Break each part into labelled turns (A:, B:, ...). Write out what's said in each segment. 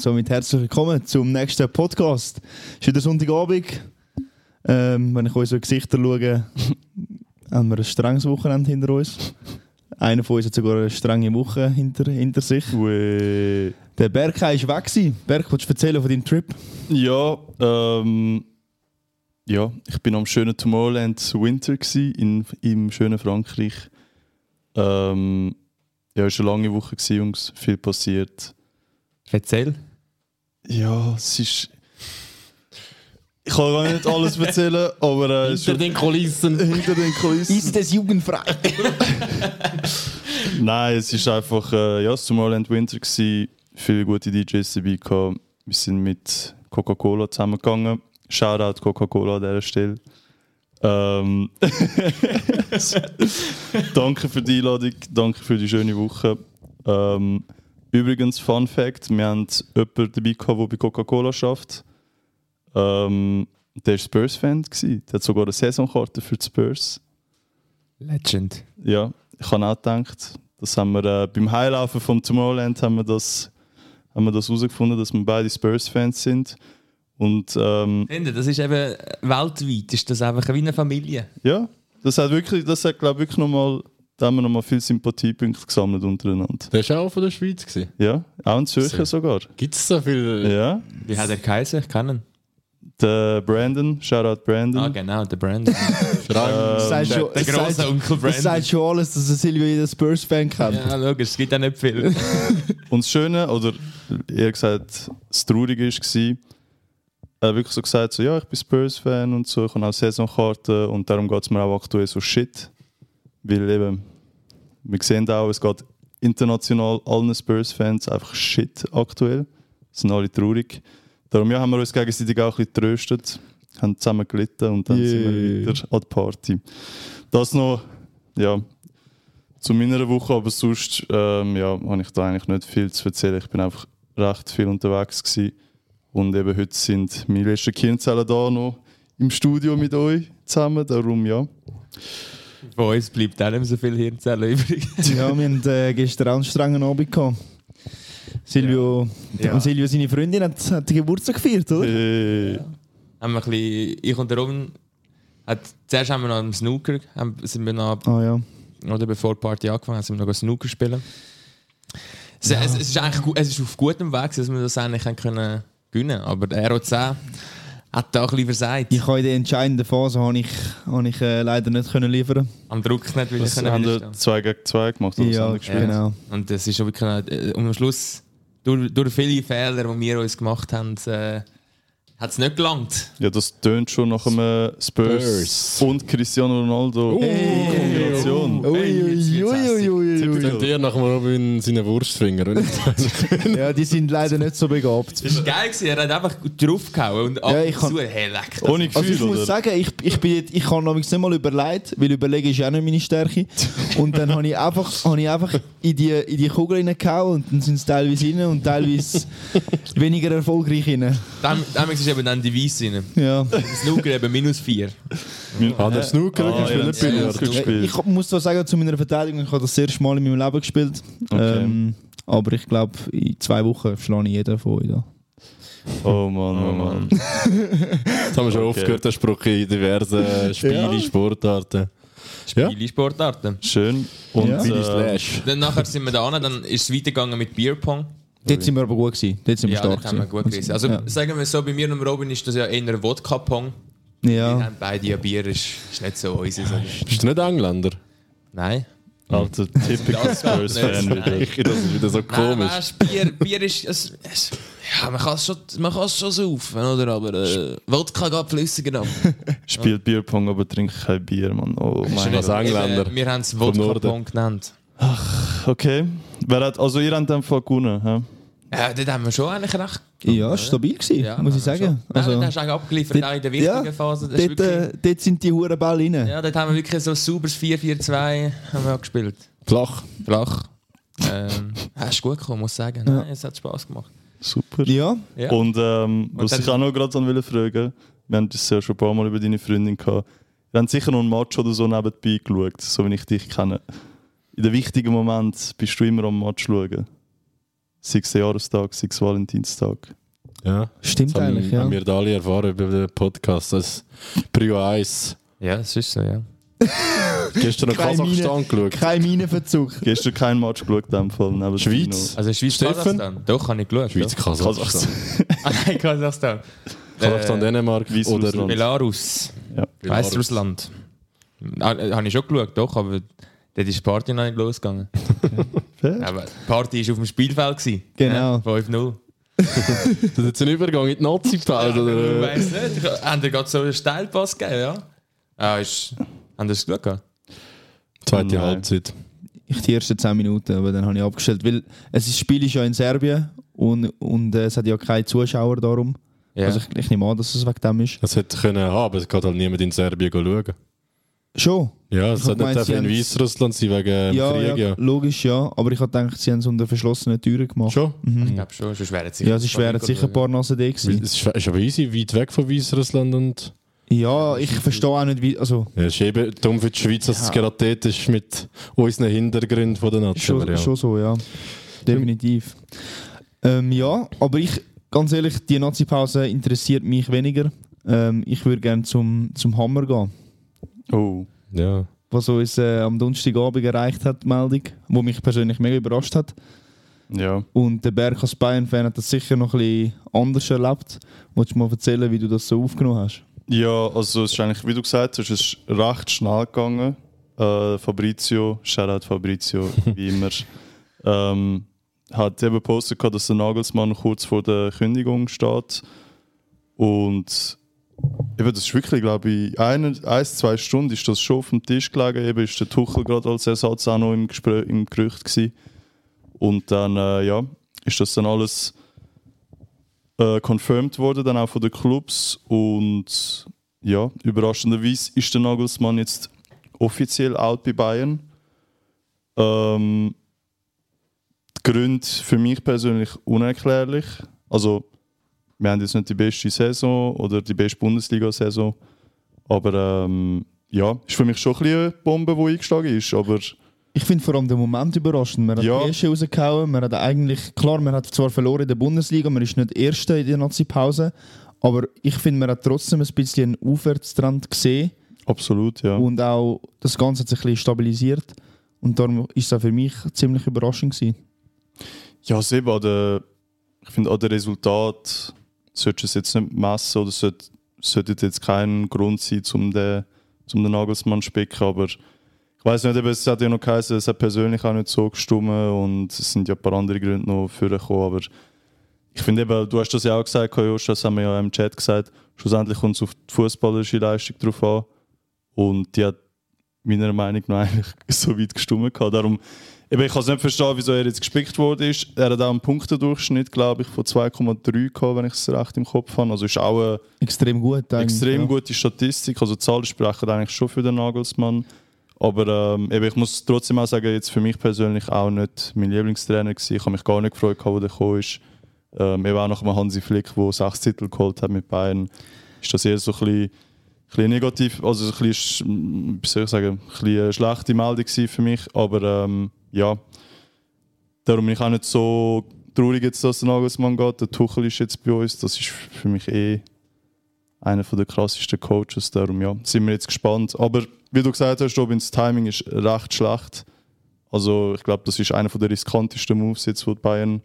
A: Und somit herzlich willkommen zum nächsten Podcast. Es ist wieder Sonntagabend. Ähm, wenn ich unsere Gesichter schaue, haben wir ein strenges Wochenende hinter uns. Einer von uns hat sogar eine strenge Woche hinter, hinter sich.
B: Ui.
A: Der Berkay ist weg. Gewesen. Berg, willst du erzählen von deinem Trip?
B: Ja, ähm, ja, ich bin am schönen Tomorrowland Winter in im schönen Frankreich. Ähm, ja, es war eine lange Woche Jungs, viel passiert.
C: Erzähl.
B: Ja, es ist. Ich kann gar nicht alles erzählen, aber äh, es ist
C: Hinter den Kulissen.
B: hinter den Kulissen.
A: Ist das jugendfrei?
B: Nein, es ist einfach äh, ja, Tomorrowland Winter gsi. Viele gute DJs dabei gehabt. Wir sind mit Coca-Cola zusammengegangen. Shoutout Coca-Cola an dieser Stelle. Ähm, danke für die Einladung, danke für die schöne Woche. Ähm, übrigens, Fun Fact: Wir haben jemanden dabei gehabt, der bei Coca-Cola schafft. Ähm, der war Spurs-Fan. Der hat sogar eine Saisonkarte für die Spurs.
C: Legend.
B: Ja, ich habe auch gedacht, das haben wir äh, beim Heilaufen vom Tomorrowland haben wir das haben wir das herausgefunden, dass wir beide Spurs-Fans sind. Und ähm,
C: Finde, das ist eben weltweit, ist das einfach wie eine Familie.
B: ja, das hat wirklich, das hat glaube wirklich nochmal, da haben wir nochmal viele Sympathiepunkte gesammelt untereinander.
D: Der war auch von der Schweiz. gewesen.
B: Ja, auch in Zürcher
D: Sehr.
B: sogar.
D: Gibt es so viel?
B: Ja,
C: Wie hat er geheißen? Ich kenne ihn.
B: der Brandon, Shoutout Brandon.
C: Ah, genau, der Brand.
D: Schreiben.
A: Das sagt schon-
C: der grosse
A: sagt-
C: Onkel
A: Das sagt schon alles, dass er Silvio jeden Spurs-Fan kennt.
C: Ja, logisch, es gibt ja nicht viel.
B: Und das Schöne, oder eher gesagt, das Traurige war, er wirklich so gesagt, so, ja, ich bin Spurs-Fan und so, ich habe auch Saisonkarte und darum geht es mir auch aktuell so shit. Weil eben, wir sehen auch, es geht international allen Spurs-Fans einfach shit aktuell. Sind alle traurig. Darum ja, haben wir uns gegenseitig auch ein bisschen getröstet, haben zusammen gelitten und dann sind wir
A: Yeah.
B: wieder an die Party. Das noch, ja, zu meiner Woche, aber sonst ähm, ja, habe ich da eigentlich nicht viel zu erzählen. Ich bin einfach recht viel unterwegs gewesen. und eben heute sind meine letzten Kirnzellen da noch im Studio mit euch zusammen, darum ja.
C: Von uns bleibt auch nicht mehr so viel Hirnzellen übrig.
A: Ja, wir hatten äh, gestern auch einen strengen Abend. Gehabt. Silvio,
C: Ja.
A: Und Silvio, seine Freundin, hat, hat den Geburtstag gefeiert, oder?
B: Äh,
C: haben wir ein bisschen, ich und der Robin, hat, zuerst haben wir noch am Snooker, haben, sind wir noch,
A: Ah ja.
C: oder bevor die Party angefangen haben, sind wir noch Snooker spielen. Es, es, es, ist eigentlich, es ist auf gutem Weg, dass wir das eigentlich haben können gewinnen aber der ROC hat da ein bisschen versagt.
A: Ich habe in der entscheidenden Phase habe ich, habe ich, äh, leider nicht können liefern.
C: Am Druck nicht, weil ich
B: das
C: können
B: haben wir. 2 gegen 2 gemacht. oder wir gespielt?
A: genau.
C: Und das ist wirklich, äh, und am Schluss, durch, durch viele Fehler, die wir uns gemacht haben, äh, hat es nicht gelangt.
B: Ja, das tönt schon nach einem Spurs,
D: Spurs.
B: und Cristiano Ronaldo Kombination.
A: Ui, ui, ui,
D: Könnt ihr nach dem Robin seine Wurstfinger?
A: Ja, die sind leider nicht so begabt.
C: Das war geil, gewesen. er hat einfach draufgehauen und ab
A: Ja,
C: und
A: ich kann-
C: zu, hey, leck das.
B: Ohne
A: Also
B: Gefühl,
A: ich muss
B: oder?
A: sagen, ich, ich, bin, ich habe noch nicht mal überlegt, weil überlegen ist ja auch nicht meine Stärke. Und dann habe ich einfach, habe ich einfach in, die, in die Kugel reingehauen und dann sind es teilweise rein und teilweise weniger erfolgreich rein.
C: Dann, dann ist eben dann die Weiss rein.
A: Ja.
C: Snooker eben minus 4.
D: Ah, der Snooker,
B: Ah, ja,
D: ist
B: ja,
D: nicht
B: ja.
A: Ich muss zwar sagen, zu meiner Verteidigung, ich habe das das erste Mal in meinem Leben gespielt.
B: Okay.
A: Ähm, aber ich glaube, in zwei Wochen schlage ich jeden von euch da.
B: Oh Mann, oh Mann.
D: Das haben wir schon oft
B: Okay.
D: gehört, der Spruch in diversen Spielen,
A: Ja.
D: Sportarten. Ja.
C: Viele Sportarten.
B: Schön. Und
A: Ja.
B: Äh.
C: Dann nachher sind wir da an, dann ist es weitergegangen mit Bierpong.
A: Dort sind wir aber gut gewesen. Dort sind wir
C: Ja,
A: stark
C: das haben wir
A: gewesen.
C: gut gerissen. Also
A: ja.
C: sagen wir so, bei mir und Robin ist das ja eher Wodka-Pong. Wir
A: Ja.
C: haben beide ja Bier, ist, ist nicht so Sache.
D: Bist du nicht Engländer?
C: Nein.
B: Alter, typical Spurs-Fan wieder.
D: Das ist wieder so
C: Nein,
D: komisch.
C: weißt, Bier, Bier ist. Es, es, ja, man kann es schon, man kann es schon saufen, oder? Aber äh, Wodka geht flüssiger ab.
B: Spielt Bierpong, aber trinkt kein Bier, Mann. Oh mein
D: als
B: Gott.
D: Engländer.
C: Eben, wir haben es Wodka-Pong genannt.
B: Okay. Wer hat, also ihr habt Fall gewonnen, hä?
C: Ja, dort haben wir schon eigentlich recht.
A: Ja, stabil gewesen,
C: Ja,
A: muss ich sagen.
C: schon. Nein,
A: Also,
C: dort hast du eigentlich abgeliefert, auch in der wichtigen
A: ja,
C: Phase. Das
A: dort,
C: wirklich,
A: äh, dort sind die Huren Ball rein.
C: ja, dort haben wir wirklich so ein sauberes 4-4-2 haben wir auch gespielt.
D: Flach.
C: Flach. Ähm, ja, ist gut gekommen, muss ich sagen. Nein, es hat Spaß gemacht.
B: Super.
A: Ja,
C: Ja.
B: Und ähm, was
C: dann-
B: ich auch noch gerade fragen, wir haben das ja schon ein paar Mal über deine Freundin gehabt. Wir haben sicher noch einen Match oder so nebenbei geschaut, so wie ich dich kenne. In den wichtigen Momenten bist du immer am Match schauen. Sechster Jahrestag, sechs Valentinstag.
D: Ja.
A: Stimmt
D: Das haben,
A: eigentlich, ja.
D: haben wir da alle erfahren über den Podcast. Das Prio 1.
C: Ja, das ist so, ja.
D: Gestern noch Kasachstan geschaut.
A: Kein Minenverzug.
B: Gestern kein Match geschaut, in dem Fall. Neben
D: Schweiz?
C: Also Schweiz? Kasachstan. Doch, habe ich geschaut.
D: Schweiz,
C: ja.
D: Kasachstan.
B: Kasachstan.
C: Ah, nein, Kasachstan.
D: Kasachstan,
C: Äh,
D: Dänemark
B: Weißrussland.
D: oder
C: Belarus.
B: Ja.
C: Weißrussland. Ah, äh, Habe ich schon geschaut, doch, aber dort ist die Party noch nicht losgegangen.
B: Fair.
C: aber die Party war auf dem Spielfeld. gewesen.
A: Genau.
C: Ja, 5-0.
D: Das ist jetzt ein Übergang in die Nazi-Pause.
C: Ich
D: oder?
C: weiß nicht. Ich- Haben die gerade so einen Steilpass gegeben, ja? Ah, ist, haben die das geschaut? gehabt?
D: Zweite
B: Nein.
D: Halbzeit.
A: Ich die ersten 10 Minuten, aber dann habe ich abgestellt. Weil es ist, das Spiel ist ja in Serbien und, und äh, es hat ja keine Zuschauer darum.
C: Ja.
A: Also ich, ich nehme an, dass es wegen dem ist.
D: Das hätte können haben, aber es geht halt niemand in Serbien schauen.
A: Schon.
D: Ja,
A: Ich
D: es hat
A: sie
D: in Weißrussland sein wegen dem
A: ja,
D: Krieg.
A: ja,
D: Ja.
A: logisch, ja. Aber ich habe gedacht, sie haben es unter verschlossenen Türen gemacht.
D: Schon?
C: ich glaube schon, sonst wären sie
A: Ja, es wären sicher ein paar Nasen da gewesen.
D: Es ist aber easy, weit weg von Weißrussland und
A: Ja, ich verstehe auch nicht, wie. Also,
D: ja, es ist eben dumm für die Schweiz, dass es
A: Ja.
D: gerade dort ist mit unseren Hintergründen von der Nazi.
A: schon,
D: ja.
A: schon so, ja. Definitiv. Ähm, ja, aber ich, ganz ehrlich, die Nazi-Pause interessiert mich weniger. Ähm, ich würde gerne zum, zum Hammer gehen.
B: Oh.
D: ja.
A: was uns äh, am Donnerstagabend erreicht hat, die Meldung, wo mich persönlich mega überrascht hat.
B: Ja.
A: Und der Berg als Bayern-Fan hat das sicher noch ein bisschen anders erlebt. Wolltest du mal erzählen, wie du das so aufgenommen hast?
B: Ja, also es ist eigentlich, wie du gesagt hast, es ist recht schnell gegangen. Äh, Fabrizio, Shoutout Fabrizio, wie immer, ähm, hat eben gepostet, dass der Nagelsmann kurz vor der Kündigung steht. Und eben, das ist wirklich, glaube ich, eine, ein, zwei Stunden ist das schon auf dem Tisch gelegen. Eben ist der Tuchel gerade als Ersatz auch noch im, Gespräch, im Gerücht gewesen. Und dann, äh, ja, ist das dann alles äh, confirmed worden, dann auch von den Clubs. Und ja, überraschenderweise ist der Nagelsmann jetzt offiziell out bei Bayern. Ähm, Gründe für mich persönlich unerklärlich. Also, wir haben jetzt nicht die beste Saison oder die beste Bundesliga-Saison. Aber ähm, ja, ist für mich schon ein bisschen eine Bombe, die eingeschlagen ist. Aber
A: Ich finde vor allem den Moment überraschend. Man hat
B: Ja.
A: die erste rausgehauen. Man hat eigentlich, klar, man hat zwar verloren in der Bundesliga, man ist nicht Erster in der Nazi-Pause. Aber ich finde, man hat trotzdem ein bisschen einen Aufwärtstrend gesehen.
B: absolut, ja.
A: Und auch das Ganze hat sich ein bisschen stabilisiert. Und darum ist es auch für mich ziemlich überraschend gewesen.
B: Ja, an der, ich finde, an den Resultat sollte es jetzt nicht messen oder sollte, sollte jetzt kein Grund sein, um den, zum den Nagelsmann zu spicken, aber ich weiß nicht, eben, es hat ja noch geheißen, es hat persönlich auch nicht so gestimmt und es sind ja ein paar andere Gründe noch vorgekommen, aber ich finde eben, du hast das ja auch gesagt, Josh, das haben wir ja im Chat gesagt, schlussendlich kommt es auf die fußballerische Leistung drauf an und die hat meiner Meinung nach eigentlich so weit gestimmt gehabt. Darum, eben, ich kann es nicht verstehen, wieso er jetzt gespickt worden ist. Er hat auch einen Punktendurchschnitt, glaube ich, von 2,3 gehabt, wenn ich es recht im Kopf habe. Also ist auch eine
A: Extrem gut.
B: extrem
A: ja.
B: gute Statistik. Also Zahlen sprechen eigentlich schon für den Nagelsmann. Aber ähm, eben, ich muss trotzdem auch sagen, jetzt für mich persönlich auch nicht mein Lieblingstrainer gewesen. Ich habe mich gar nicht gefreut, als er gekommen ist. Ähm, eben auch nach dem Hansi Flick, der sechs Titel geholt hat mit Bayern, ist das eher so ein bisschen, bisschen negativ, also so ein bisschen, sch- wie soll ich sagen, ein bisschen eine schlechte Meldung für mich. Aber ähm, ja, darum bin ich auch nicht so traurig, jetzt, dass der Nagelsmann geht. Der Tuchel ist jetzt bei uns. Das ist für mich eh einer der krassesten Coaches. Darum ja, sind wir jetzt gespannt. Aber wie du gesagt hast, Robin, das Timing ist recht schlecht. Also ich glaube, das ist einer der riskantesten Moves, jetzt, die die Bayern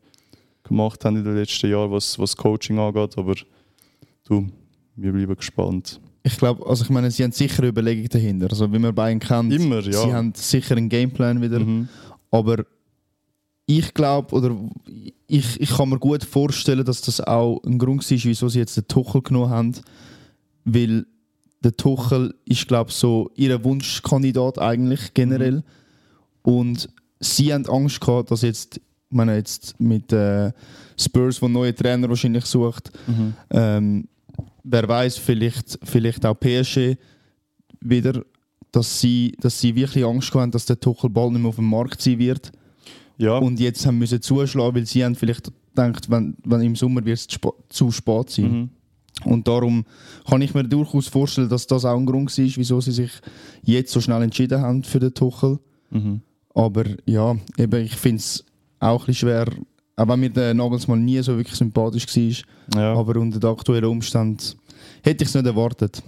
B: gemacht haben in den letzten Jahren, was, was Coaching angeht. Aber du, wir bleiben gespannt.
A: Ich glaube, also ich meine, sie haben sicher eine Überlegung dahinter. Also wie man Bayern kennt,
B: Immer, ja.
A: sie haben sicher einen Gameplan wieder.
B: Mhm.
A: Aber ich glaube, oder ich, ich kann mir gut vorstellen, dass das auch ein Grund war, wieso sie jetzt den Tuchel genommen haben. Weil der Tuchel ist, glaube ich, so ihr Wunschkandidat eigentlich generell. Und sie haben Angst gehabt, dass jetzt, ich meine, jetzt mit äh, Spurs, wo neue Trainer wahrscheinlich sucht, ähm, wer weiß, vielleicht, vielleicht auch PSG wieder, dass sie, dass sie wirklich Angst haben, dass der Tuchel bald nicht mehr auf dem Markt sein wird
B: Ja,
A: und jetzt haben müssen zuschlagen, weil sie haben vielleicht gedacht, wenn, wenn im Sommer wird es zu spät sein.
B: mhm.
A: Und darum kann ich mir durchaus vorstellen, dass das auch ein Grund war, wieso sie sich jetzt so schnell entschieden haben für den Tuchel.
B: Mhm.
A: Aber ja, eben, ich finde es auch ein bisschen schwer, auch wenn mir der Nagelsmann nie so wirklich sympathisch war,
B: Ja.
A: aber unter den aktuellen Umständen hätte ich es nicht erwartet.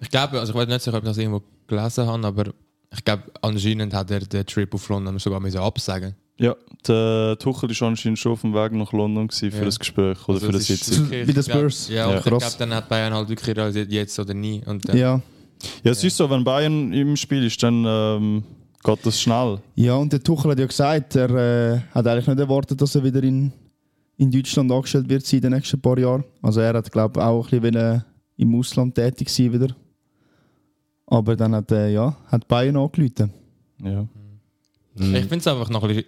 C: Ich glaube, also ich weiß nicht sicher, ob ich das irgendwo gelesen habe, aber ich glaube, anscheinend hat er den Trip auf London sogar müssen absagen
B: ja, der Tuchel war anscheinend schon auf dem Weg nach London gewesen für
C: Ja.
B: das Gespräch oder
C: Also
B: für das Sitzung.
A: Wie
C: glaub-
A: Spurs.
C: Ja,
B: Ja.
C: ich glaube, dann hat Bayern halt wirklich realisiert, jetzt oder nie. Und dann,
A: Ja.
B: Ja, es ist so, wenn Bayern im Spiel ist, dann ähm, geht das schnell.
A: ja, und der Tuchel hat ja gesagt, er äh, hat eigentlich nicht erwartet, dass er wieder in, in Deutschland angestellt wird in den nächsten paar Jahren. Also er hat, glaube ich, auch ein bisschen wollen im Ausland tätig sein wieder. Aber dann hat, äh, ja, hat Bayern angerufen.
B: Ja.
C: Ich finde es einfach noch ein bisschen.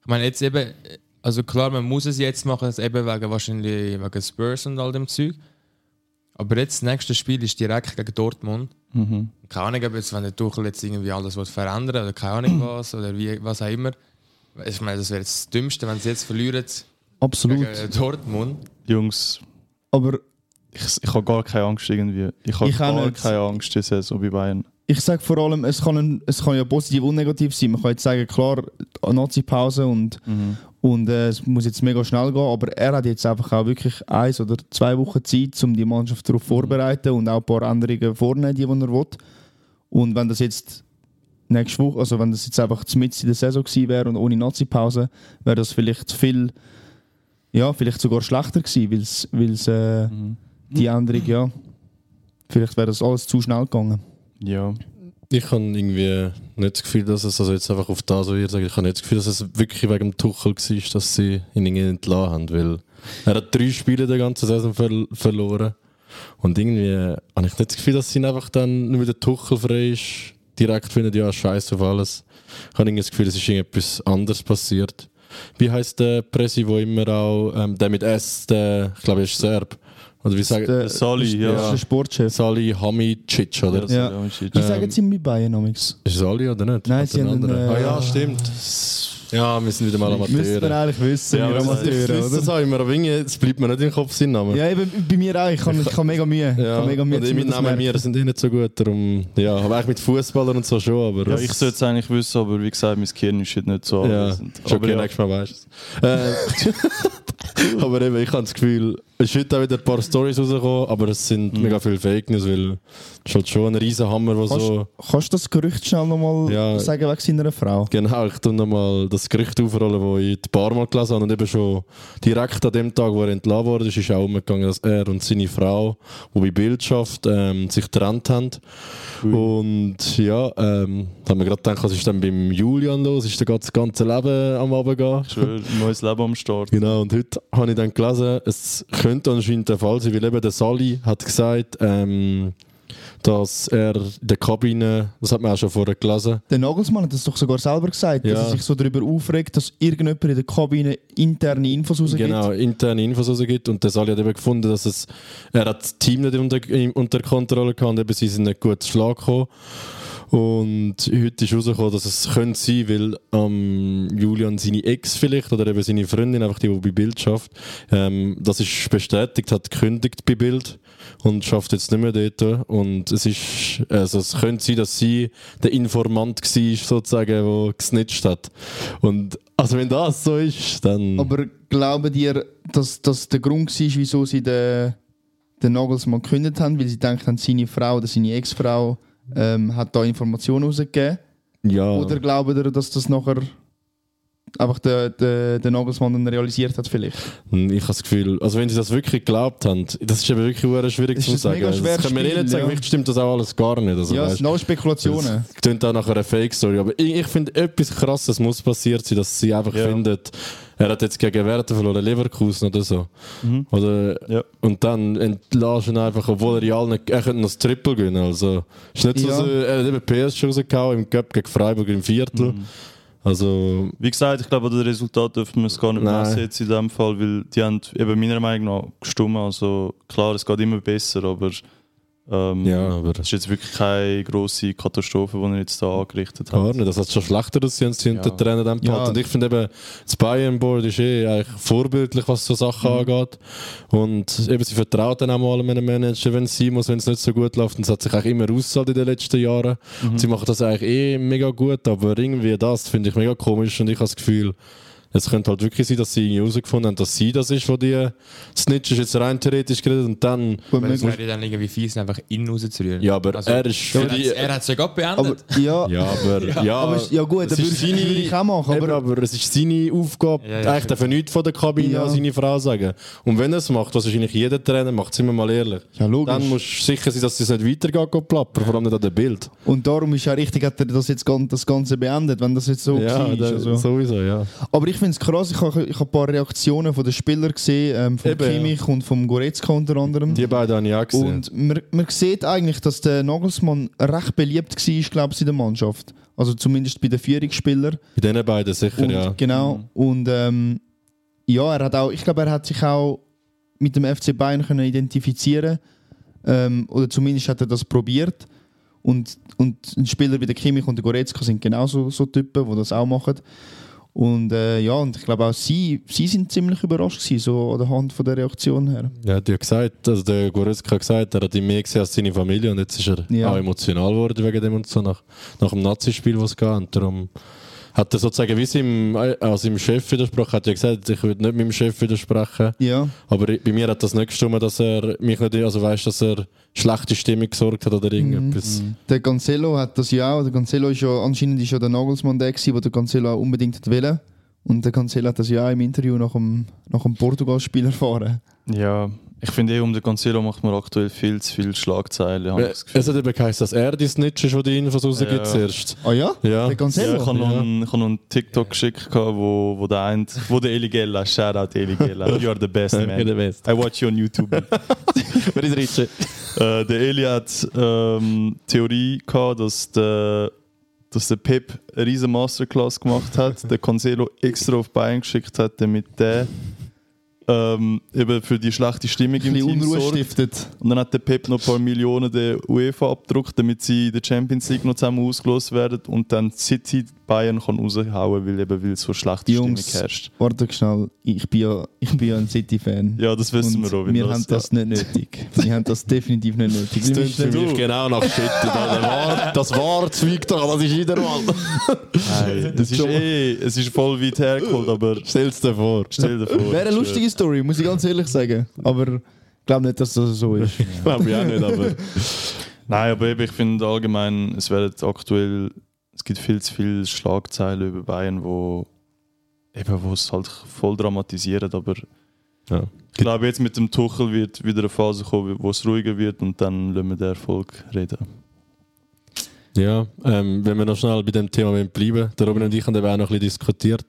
C: Ich meine, jetzt eben, also klar, man muss es jetzt machen, es eben wegen wahrscheinlich wegen Spurs und all dem Zeug. Aber jetzt das nächste Spiel ist direkt gegen Dortmund.
B: Mhm.
C: Keine Ahnung, ob jetzt, wenn der Tuchel jetzt irgendwie alles verändern oder keine Ahnung was oder wie, was auch immer. Ich meine, das wäre jetzt das Dümmste, wenn sie jetzt verlieren
A: Absolut.
C: gegen Dortmund.
B: Jungs,
A: Aber
B: ich, ich habe gar keine Angst irgendwie. Ich habe gar
A: nicht.
B: keine Angst diese Saison bei Bayern.
A: ich sage vor allem, es kann, ein, es kann ja positiv und negativ sein. Man kann jetzt sagen, klar, Nazi-Pause und, und äh, es muss jetzt mega schnell gehen, aber er hat jetzt einfach auch wirklich eins oder zwei Wochen Zeit, um die Mannschaft darauf vorzubereiten und auch ein paar Änderungen vornehmen, die, die er will. Und wenn das jetzt nächste Woche, also wenn das jetzt einfach mitten in der Saison gewesen wäre und ohne Nazi-Pause, wäre das vielleicht viel, ja, vielleicht sogar schlechter gewesen, weil es äh, die Änderung, ja, vielleicht wäre das alles zu schnell gegangen.
B: Ja.
D: Ich habe irgendwie nicht das Gefühl, dass es, also jetzt einfach auf das, was ihr sagt, ich habe nicht das Gefühl, dass es wirklich wegen dem Tuchel war, dass sie ihn irgendwie entlassen haben, weil er hat drei Spiele der ganzen Saison ver verloren und irgendwie habe ich nicht das Gefühl, dass sie ihn einfach dann, nur weil der Tuchel frei ist, direkt finden, ja, scheiß auf alles. Ich habe das Gefühl, es ist irgendetwas anderes passiert. Wie heißt der Presi, wo immer auch, ähm, der mit S, der, ich glaube, er ist Serb. Oder wie sagen,
A: Der,
B: Sali,
A: das
B: ja.
A: ist der Sportchef.
D: Sali Hamicic, oder?
B: Ja,
A: Ja. Wie sagen sie bei Bayern amigs?
D: Ist es Ali oder nicht?
A: Nein,
D: Hat
A: sie haben äh,
D: Ah ja, stimmt. Ja, wir sind wieder mal
A: Müsste man
D: Amateure.
A: eigentlich wissen,
B: Ja,
A: wir
B: das
D: Ich
A: Amateure,
D: wüsste es
A: oder?
D: auch immer, aber es bleibt mir nicht im Kopf sein Name.
A: Ja, eben, bei mir auch. Ich habe ich habe mega Mühe. Ich
D: Ja,
A: habe mega Mühe,
D: und
A: zu
D: ich mit
A: mir das
D: Namen mir sind eh nicht so gut, darum, ja, aber eigentlich mit Fußballern und so schon, aber
B: Ja, ich sollte es eigentlich wissen, aber wie gesagt, mein Gehirn ist halt nicht so
D: ja,
B: anwesend.
D: schon
B: Aber
D: okay,
B: ja,
D: nächstes Mal weißt du es. Äh, aber eben, ich habe das Gefühl, ist heute auch wieder ein paar Stories rausgekommen, aber es sind mega viele Fake News, weil es ist halt schon ein riesen Hammer, der
A: Kannst,
D: so...
A: kannst du das Gerücht schnell nochmal
D: Ja.
A: sagen wegen seiner Frau?
D: Genau, ich tue nochmal das Gerücht aufrollen, das ich ein paar Mal gelesen habe und eben schon direkt an dem Tag, wo er entlassen wurde, ist, ist auch umgegangen, dass er und seine Frau, die bei Bild schafft, ähm, sich getrennt haben. Und ja, ähm, da haben wir gerade gedacht, was ist denn beim Julian los? Ist das ganze Leben am Abend gehen?
B: ich schwöre, ein neues Leben am Start.
D: Genau, und heute habe ich dann gelesen, es könnte anscheinend der Fall sein, weil eben der Sali hat gesagt, ähm, dass er in der Kabine, das hat man auch schon vorher gelesen,
A: Der Nagelsmann hat das doch sogar selber gesagt,
D: Ja.
A: dass er sich so darüber aufregt, dass irgendjemand in der Kabine interne Infos rausgibt.
D: Genau, interne Infos rausgibt. Und der Sali hat eben gefunden, dass es, er hat das Team nicht unter, unter Kontrolle gehabt und eben sie sind nicht gut zu Schlag gekommen. Und heute ist rausgekommen, dass es könnte sein, weil ähm, Julian seine Ex vielleicht oder eben seine Freundin, einfach die, die bei Bild schafft, ähm, das ist bestätigt, hat gekündigt bei Bild und schafft jetzt nicht mehr dort. Und es ist, also es könnte sein, dass sie der Informant war, sozusagen, der gesnitcht hat. Und also wenn das so ist, dann...
A: Aber glauben dir, dass das der Grund war, wieso sie den, den Nagelsmann gekündigt haben? Weil sie denken, seine Frau oder seine Ex-Frau ähm, hat da Informationen rausgegeben?
D: ja.
A: Oder glauben ihr, dass das nachher einfach der, der, der Nagelsmann dann realisiert hat vielleicht?
D: Hm, Ich habe das Gefühl, also wenn sie das wirklich geglaubt haben, das ist eben wirklich schwierig zu sagen.
A: mega
D: Das
A: schweres
D: können wir eh
A: Spiel,
D: nicht sagen,
A: ja.
D: vielleicht stimmt das auch alles gar nicht. Also,
A: ja, es sind alle Spekulationen.
D: das klingt auch nach einer Fake-Story. Aber ich, ich finde, etwas Krasses muss passiert sein, dass sie einfach
B: Ja.
D: findet, er hat jetzt gegen Werder verloren, Leverkusen oder so.
B: Mhm.
D: Oder,
B: Ja.
D: Und dann entlassen ihn einfach, obwohl er ja allen, er könnte noch das Triple gewinnen. Also, ist nicht so,
A: Ja.
D: so, er hat eben PS rausgehauen im Cup gegen Freiburg im Viertel.
B: Mhm.
D: Also,
B: Wie gesagt, ich glaube, an das Resultat dürfen wir es gar nicht messen jetzt in dem Fall, weil die haben eben meiner Meinung nach gestummt. Also klar, es geht immer besser, aber ähm,
D: ja, aber...
B: es ist jetzt wirklich keine grosse Katastrophe, die er jetzt da angerichtet
D: Gar
B: hat.
D: nicht, das hat schon schlechter aussehen, als sie
C: Ja.
D: den Trainer dann
A: Ja.
D: Und ich finde eben, das Bayern-Board ist eh eigentlich vorbildlich, was so Sachen
A: Mhm.
D: angeht. Und eben, sie vertraut dann auch mal einem Manager, wenn es sein muss, wenn es nicht so gut läuft. Und es hat sich eigentlich immer ausgezahlt in den letzten Jahren.
A: Mhm.
D: Sie machen das eigentlich eh mega gut, aber irgendwie das finde ich mega komisch und ich habe das Gefühl, Es könnte halt wirklich sein, dass sie irgendwie herausgefunden haben, dass sie das ist, wo die Snitch ist jetzt rein theoretisch geredet und dann.
C: Weil es wäre dann irgendwie fies, einfach ihn rauszurühren.
D: Ja, aber
C: Also,
D: er ist für
C: er
D: die.
C: er hat es ja gerade
A: aber,
C: beendet.
A: ja,
D: Ja, aber. Ja,
A: aber ja gut,
D: es
A: das würde
D: ist
A: ich,
D: seine-
A: würde ich auch machen.
D: Aber,
A: Aber,
D: aber es ist seine Aufgabe,
C: Ja, ja,
D: eigentlich darf er nichts von der Kabine
A: Ja.
D: an seine Frau sagen. Und wenn er es macht, was wahrscheinlich jeder Trainer macht, sind wir mal ehrlich.
A: Ja, logisch.
D: Dann musst du sicher sein, dass es nicht weitergeht, geht plappern, vor allem nicht an dem Bild.
A: und darum ist ja richtig, hat er das jetzt das Ganze beendet, wenn das jetzt so
D: ja, da-
A: Also.
D: sowieso, ja.
A: Aber ich finde es krass, ich habe ich hab ein paar Reaktionen von den Spielern gesehen, ähm, von
D: Eben, ja.
A: Kimmich und vom Goretzka unter anderem.
D: Die beiden habe ich auch gesehen.
A: Und man, man sieht eigentlich, dass der Nagelsmann recht beliebt war, glaube ich, in der Mannschaft. Also zumindest bei den Führungsspielern.
D: Bei diesen beiden sicher,
A: Und,
D: ja.
A: Genau. Und ähm, ja, er hat auch, ich glaube, er hat sich auch mit dem FC Bayern können identifizieren ähm, oder zumindest hat er das probiert. Und, und ein Spieler wie der Kimmich und der Goretzka sind genauso so Typen, die das auch machen. Und äh, ja, und ich glaube auch sie, sie sind ziemlich überrascht gewesen, so an der Hand von der Reaktion her.
D: Ja, die hat gesagt, also der Goretzka hat gesagt, er hat ihn mehr gesehen als seine Familie und jetzt ist er
A: Ja.
D: auch emotional geworden wegen dem und so, nach, nach dem Nazi-Spiel, was es gab. Und darum hat er sozusagen wie seinem, äh, seinem Chef widersprochen, hat ja gesagt, ich würde nicht meinem Chef widersprechen.
A: Ja,
D: Aber bei mir hat das nicht gestimmt, dass er mich nicht, also weißt, dass er schlechte Stimmung gesorgt hat oder irgendetwas.
A: der Cancelo hat das ja auch. Der Cancelo ist ja, anscheinend ist ja der Nagelsmann der gewesen, wo der Cancelo auch unbedingt hat wollen. Und der Cancelo hat das ja auch im Interview nach dem, nach dem Portugal-Spiel erfahren.
B: Ja, ich finde eh, um den Cancelo macht man aktuell viel zu viele Schlagzeilen. Gefühl.
D: Es hat eben geheißen, dass er die Snitch ist, die die Infos rausgibt
B: Ja.
D: zuerst.
A: Ah ja?
D: Ja.
A: Der
B: Ja, ich habe noch,
D: Ja.
B: einen- einen TikTok geschickt, wo, wo der eine, wo der Eli Gella, shout out Eli Gella, you are the best man.
D: You're the best.
B: I watch you on YouTube.
D: Wer ist Ritsche?
B: äh, der Eli hat ähm, Theorie gehabt, dass der, dass der Pep eine riesen Masterclass gemacht hat, der Cancelo extra auf Bayern geschickt hat, damit der ähm, eben für die schlechte Stimmung im Team
A: Unruhe
B: sorgt.
A: stiftet.
B: Und dann hat der Pep noch ein paar Millionen der UEFA abgedruckt, damit sie in der Champions League noch zusammen ausgelost werden und dann City Bayern kann raushauen, weil eben weil so schlechte
A: Jungs,
B: Stimmung herrscht.
A: warte schnell. Ich bin ja, ich bin ja ein City-Fan.
B: Ja, das wissen wir auch.
A: wir
B: das-
A: haben das nicht nötig. wir haben das definitiv nicht nötig.
D: Das klingt für
A: müssen-
D: mich genau nach Shit. Das war, das Zeug doch, das ist jeder Mann.
B: Nein, es ist eh, es ist voll weit hergeholt, aber
D: Stell's dir vor.
B: stell dir vor.
A: Wäre eine lustige Story, muss ich ganz ehrlich sagen. Aber ich glaube nicht, dass das so ist.
D: Glaube ich auch nicht, aber.
B: Nein, aber eben, ich finde allgemein, es werden aktuell, es gibt viel zu viele Schlagzeilen über Bayern, wo eben, wo es halt voll dramatisieren, aber
D: Ja.
B: ich glaube jetzt mit dem Tuchel wird wieder eine Phase kommen, wo es ruhiger wird und dann lassen wir den Erfolg reden.
D: Ja, ähm, wenn wir noch schnell bei dem Thema bleiben der Robin und ich haben eben auch noch ein bisschen diskutiert.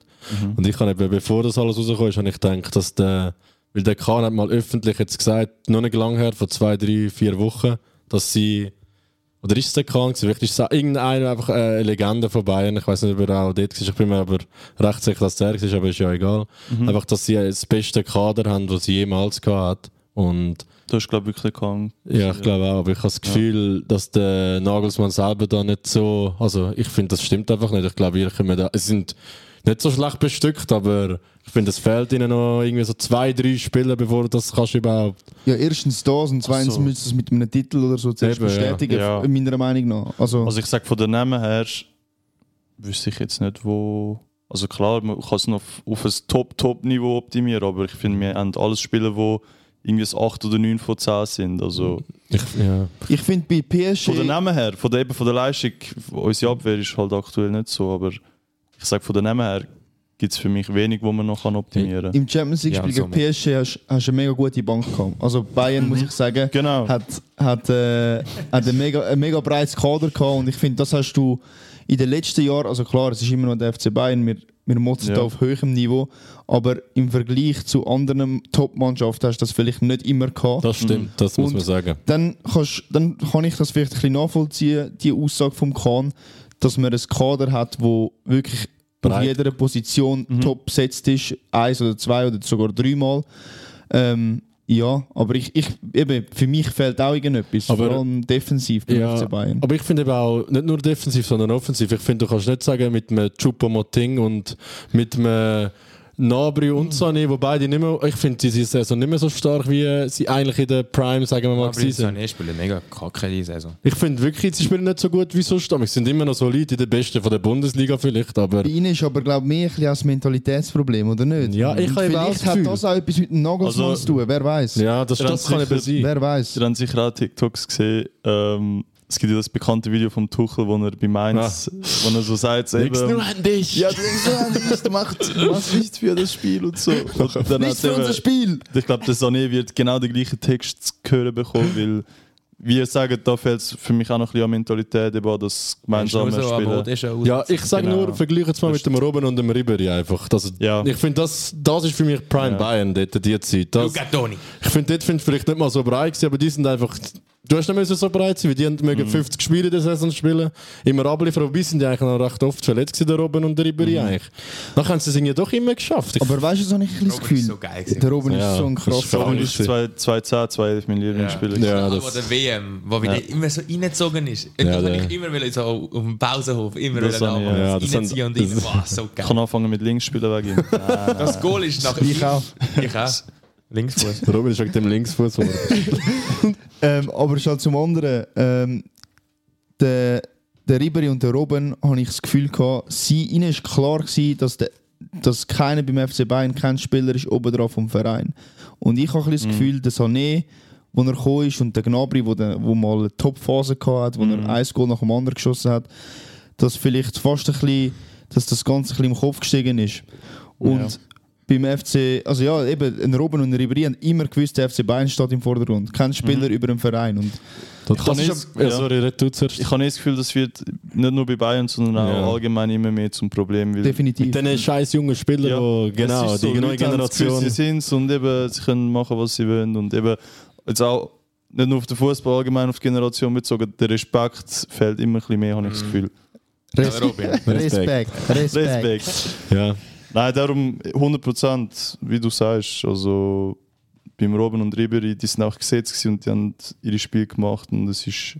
D: Und ich habe eben, bevor das alles rausgekommen ist, habe ich gedacht, dass der, weil der Kahn hat mal öffentlich jetzt gesagt, noch nicht lange her, vor zwei, drei, vier Wochen, dass sie, oder ist es der Kahn? Wirklich ist es irgendeiner einfach eine Legende von Bayern, ich weiß nicht, ob er auch dort war, ich bin mir aber recht sicher, dass der war, aber ist ja egal. Einfach, dass sie das beste Kader haben, das sie jemals gehabt. Und
B: Du hast, glaube ich, wirklich keinen.
D: ja, ich glaube auch, aber ich habe das Gefühl, dass der Nagelsmann selber da nicht so. Also, ich finde, das stimmt einfach nicht. Ich glaube, ihr können da. Es sind nicht so schlecht bestückt, aber ich finde, es fehlt ihnen noch irgendwie so zwei, drei Spiele, bevor du das kannst überhaupt.
A: Ja, erstens das und zweitens
B: so.
A: müsste es mit einem Titel oder so zuerst
D: Eben, ja.
A: bestätigen,
B: Ja.
A: meiner Meinung nach. Also,
B: Also ich sage von den Namen her, wüsste ich jetzt nicht, wo. Also klar, man kann es noch auf, ein Top-Top-Niveau optimieren, aber ich finde, wir haben alles Spiele, die irgendwie das 8 oder 9 von 10 sind. Also
D: Ich, ja.
A: ich finde bei PSG...
B: von den Namen her, von der, eben von der Leistung, unsere Abwehr ist halt aktuell nicht so, aber ich sage von den Namen her gibt es für mich wenig, wo man noch kann optimieren kann.
A: Im Champions League
C: Ja,
A: Spiel
C: so
A: gegen PSG hast hast du eine mega gute Bank gehabt. Also Bayern, muss ich sagen,
B: Genau.
A: hat, hat, äh, hat ein, mega, mega breites Kader gehabt und ich finde, das hast du in den letzten Jahren, also klar, es ist immer noch der FC Bayern, wir, wir motzen
B: Ja.
A: da auf höherem Niveau, aber im Vergleich zu anderen Top-Mannschaften hast du das vielleicht nicht immer gehabt.
D: Das stimmt, das muss
A: Und-
D: man sagen.
A: dann, kannst, dann kann ich das vielleicht ein bisschen nachvollziehen, die Aussage vom Kahn, dass man ein Kader hat, wo wirklich auf
D: Breit.
A: jeder Position top besetzt ist, eins oder zwei oder sogar dreimal. Ähm, ja, aber ich, ich, eben, für mich fehlt auch irgendetwas,
D: Aber-
A: vor allem defensiv beim
D: Ja,
A: FC Bayern.
D: aber ich finde eben auch, nicht nur defensiv, sondern offensiv. Ich finde, du kannst nicht sagen, mit einem Choupo-Moting und mit einem Nabri und Sané, wo beide nicht mehr, ich finde diese Saison nicht mehr so stark, wie sie eigentlich in der Prime, sagen wir mal,
C: Aber
D: gewesen
C: jetzt
D: sind.
C: Sané spielen mega kacke diese Saison.
D: Ich finde wirklich, sie spielen nicht so gut wie sonst, aber sie sind immer noch solid in der Besten von der Bundesliga vielleicht, aber
A: Bei ihnen ist aber, glaube ich, mehr ein bisschen als Mentalitätsproblem, oder nicht?
D: Ja, ich
A: Und
D: habe
A: Vielleicht
D: das
A: hat das auch etwas mit dem Nagelsmann
B: Also-
A: zu tun, wer weiß.
D: ja, das, das kann eben sein.
A: Wer weiß.
B: Ihr habt sicher auch TikToks gesehen. Ähm, es gibt ja das bekannte Video vom Tuchel, wo er bei Mainz, wo er so sagt, eben,
D: nur an dich!
B: ja, du denkst so, Andreas, du machst, du machst nichts für das Spiel und so. Und dann
A: Nichts für unser
B: eben,
A: Spiel!
B: ich glaube, der Sané wird genau den gleichen Text zu hören bekommen, weil, wie ihr sagt, da fehlt es für mich auch noch ein bisschen an Mentalität, eben an das gemeinsame
C: nur so,
B: Spielen.
D: Ja, ich sage
B: Genau.
D: nur, vergleiche es mal mit dem Robben und dem Ribery einfach. Das,
B: Ja.
D: Ich finde, das, das ist für mich Prime
B: Ja.
D: Bayern, dort, die Zeit. Das, ich finde, dort finde ich vielleicht nicht mal so breit aber die sind einfach... Du hast nicht müssen so breit sein, weil die haben
B: Mhm.
D: mögen 50 Spiele in der Saison spielen. Immer abliefern, wobei sind die eigentlich noch recht oft verletzt gewesen, der Robben und der Ribery
B: Mhm.
D: eigentlich. Dann haben sie es irgendwie doch immer geschafft. Ich,
A: Aber weißt du, so ich ein bisschen das Gefühl.
C: so geil
A: der Robin
D: Ja,
A: ist so ein krasser
B: Robin
D: Robin
B: ist
D: ist-
B: 2010, 2011 mein Lieblingsspieler.
D: ja, das,
C: der WM, wo wieder
B: Ja.
C: immer so reingezogen ist. Und
D: Ja,
C: ich immer wollen, so auf dem Pausenhof, immer
B: Das ich,
C: da
D: ja, das
C: reinziehen und rein. Wow, so
B: Ich
C: geil.
B: kann anfangen mit links spielen wegen ihm.
C: Das Goal ist nach
A: Ich auch.
C: Ich auch. Linksfuß.
D: der Robin ist wegen dem Linksfuß.
A: Ähm, aber schon zum anderen, ähm, der, der Ribery und der Robben, habe ich das Gefühl gehabt, sie, ihnen ist klar gewesen, dass, der, dass keiner beim FC Bayern kein Spieler ist oben drauf vom Verein. Und ich habe ein das Gefühl, der Sané, wo er gekommen ist und der Gnabry, wo, der, wo mal eine Top-Phase gehabt hat, wo er ein Goal nach dem anderen geschossen hat, dass vielleicht fast ein bisschen, dass das Ganze ein bisschen im Kopf gestiegen ist. Und
B: Ja.
A: Beim FC, also ja, eben, ein Robben und ein Ribery haben immer gewusst, der FC Bayern steht im Vordergrund. Kein Spieler über dem Verein. Und
D: Das,
B: kann
D: ist, ja,
B: ja.
D: sorry, red du zuerst.
B: Ich habe nicht das Gefühl, das wird nicht nur bei Bayern, sondern auch
D: Ja.
B: allgemein immer mehr zum Problem. Weil
A: definitiv.
D: Mit diesen scheiß jungen Spielern,
B: Ja,
D: genau,
B: so,
D: die neue
B: das Gefühl,
D: Generation.
B: Sie sind und eben, sie können machen, was sie wollen. Und eben, jetzt auch nicht nur auf den Fußball, allgemein auf die Generation bezogen, der Respekt fehlt immer ein bisschen mehr, habe ich das Gefühl.
A: Res
C: Robin.
A: Respekt. Respekt.
B: Respekt.
D: Ja.
B: Nein, darum 100%, wie du sagst. Also beim Robben und Ribery, die sind auch gesetzt und die haben ihre Spiele gemacht und es ist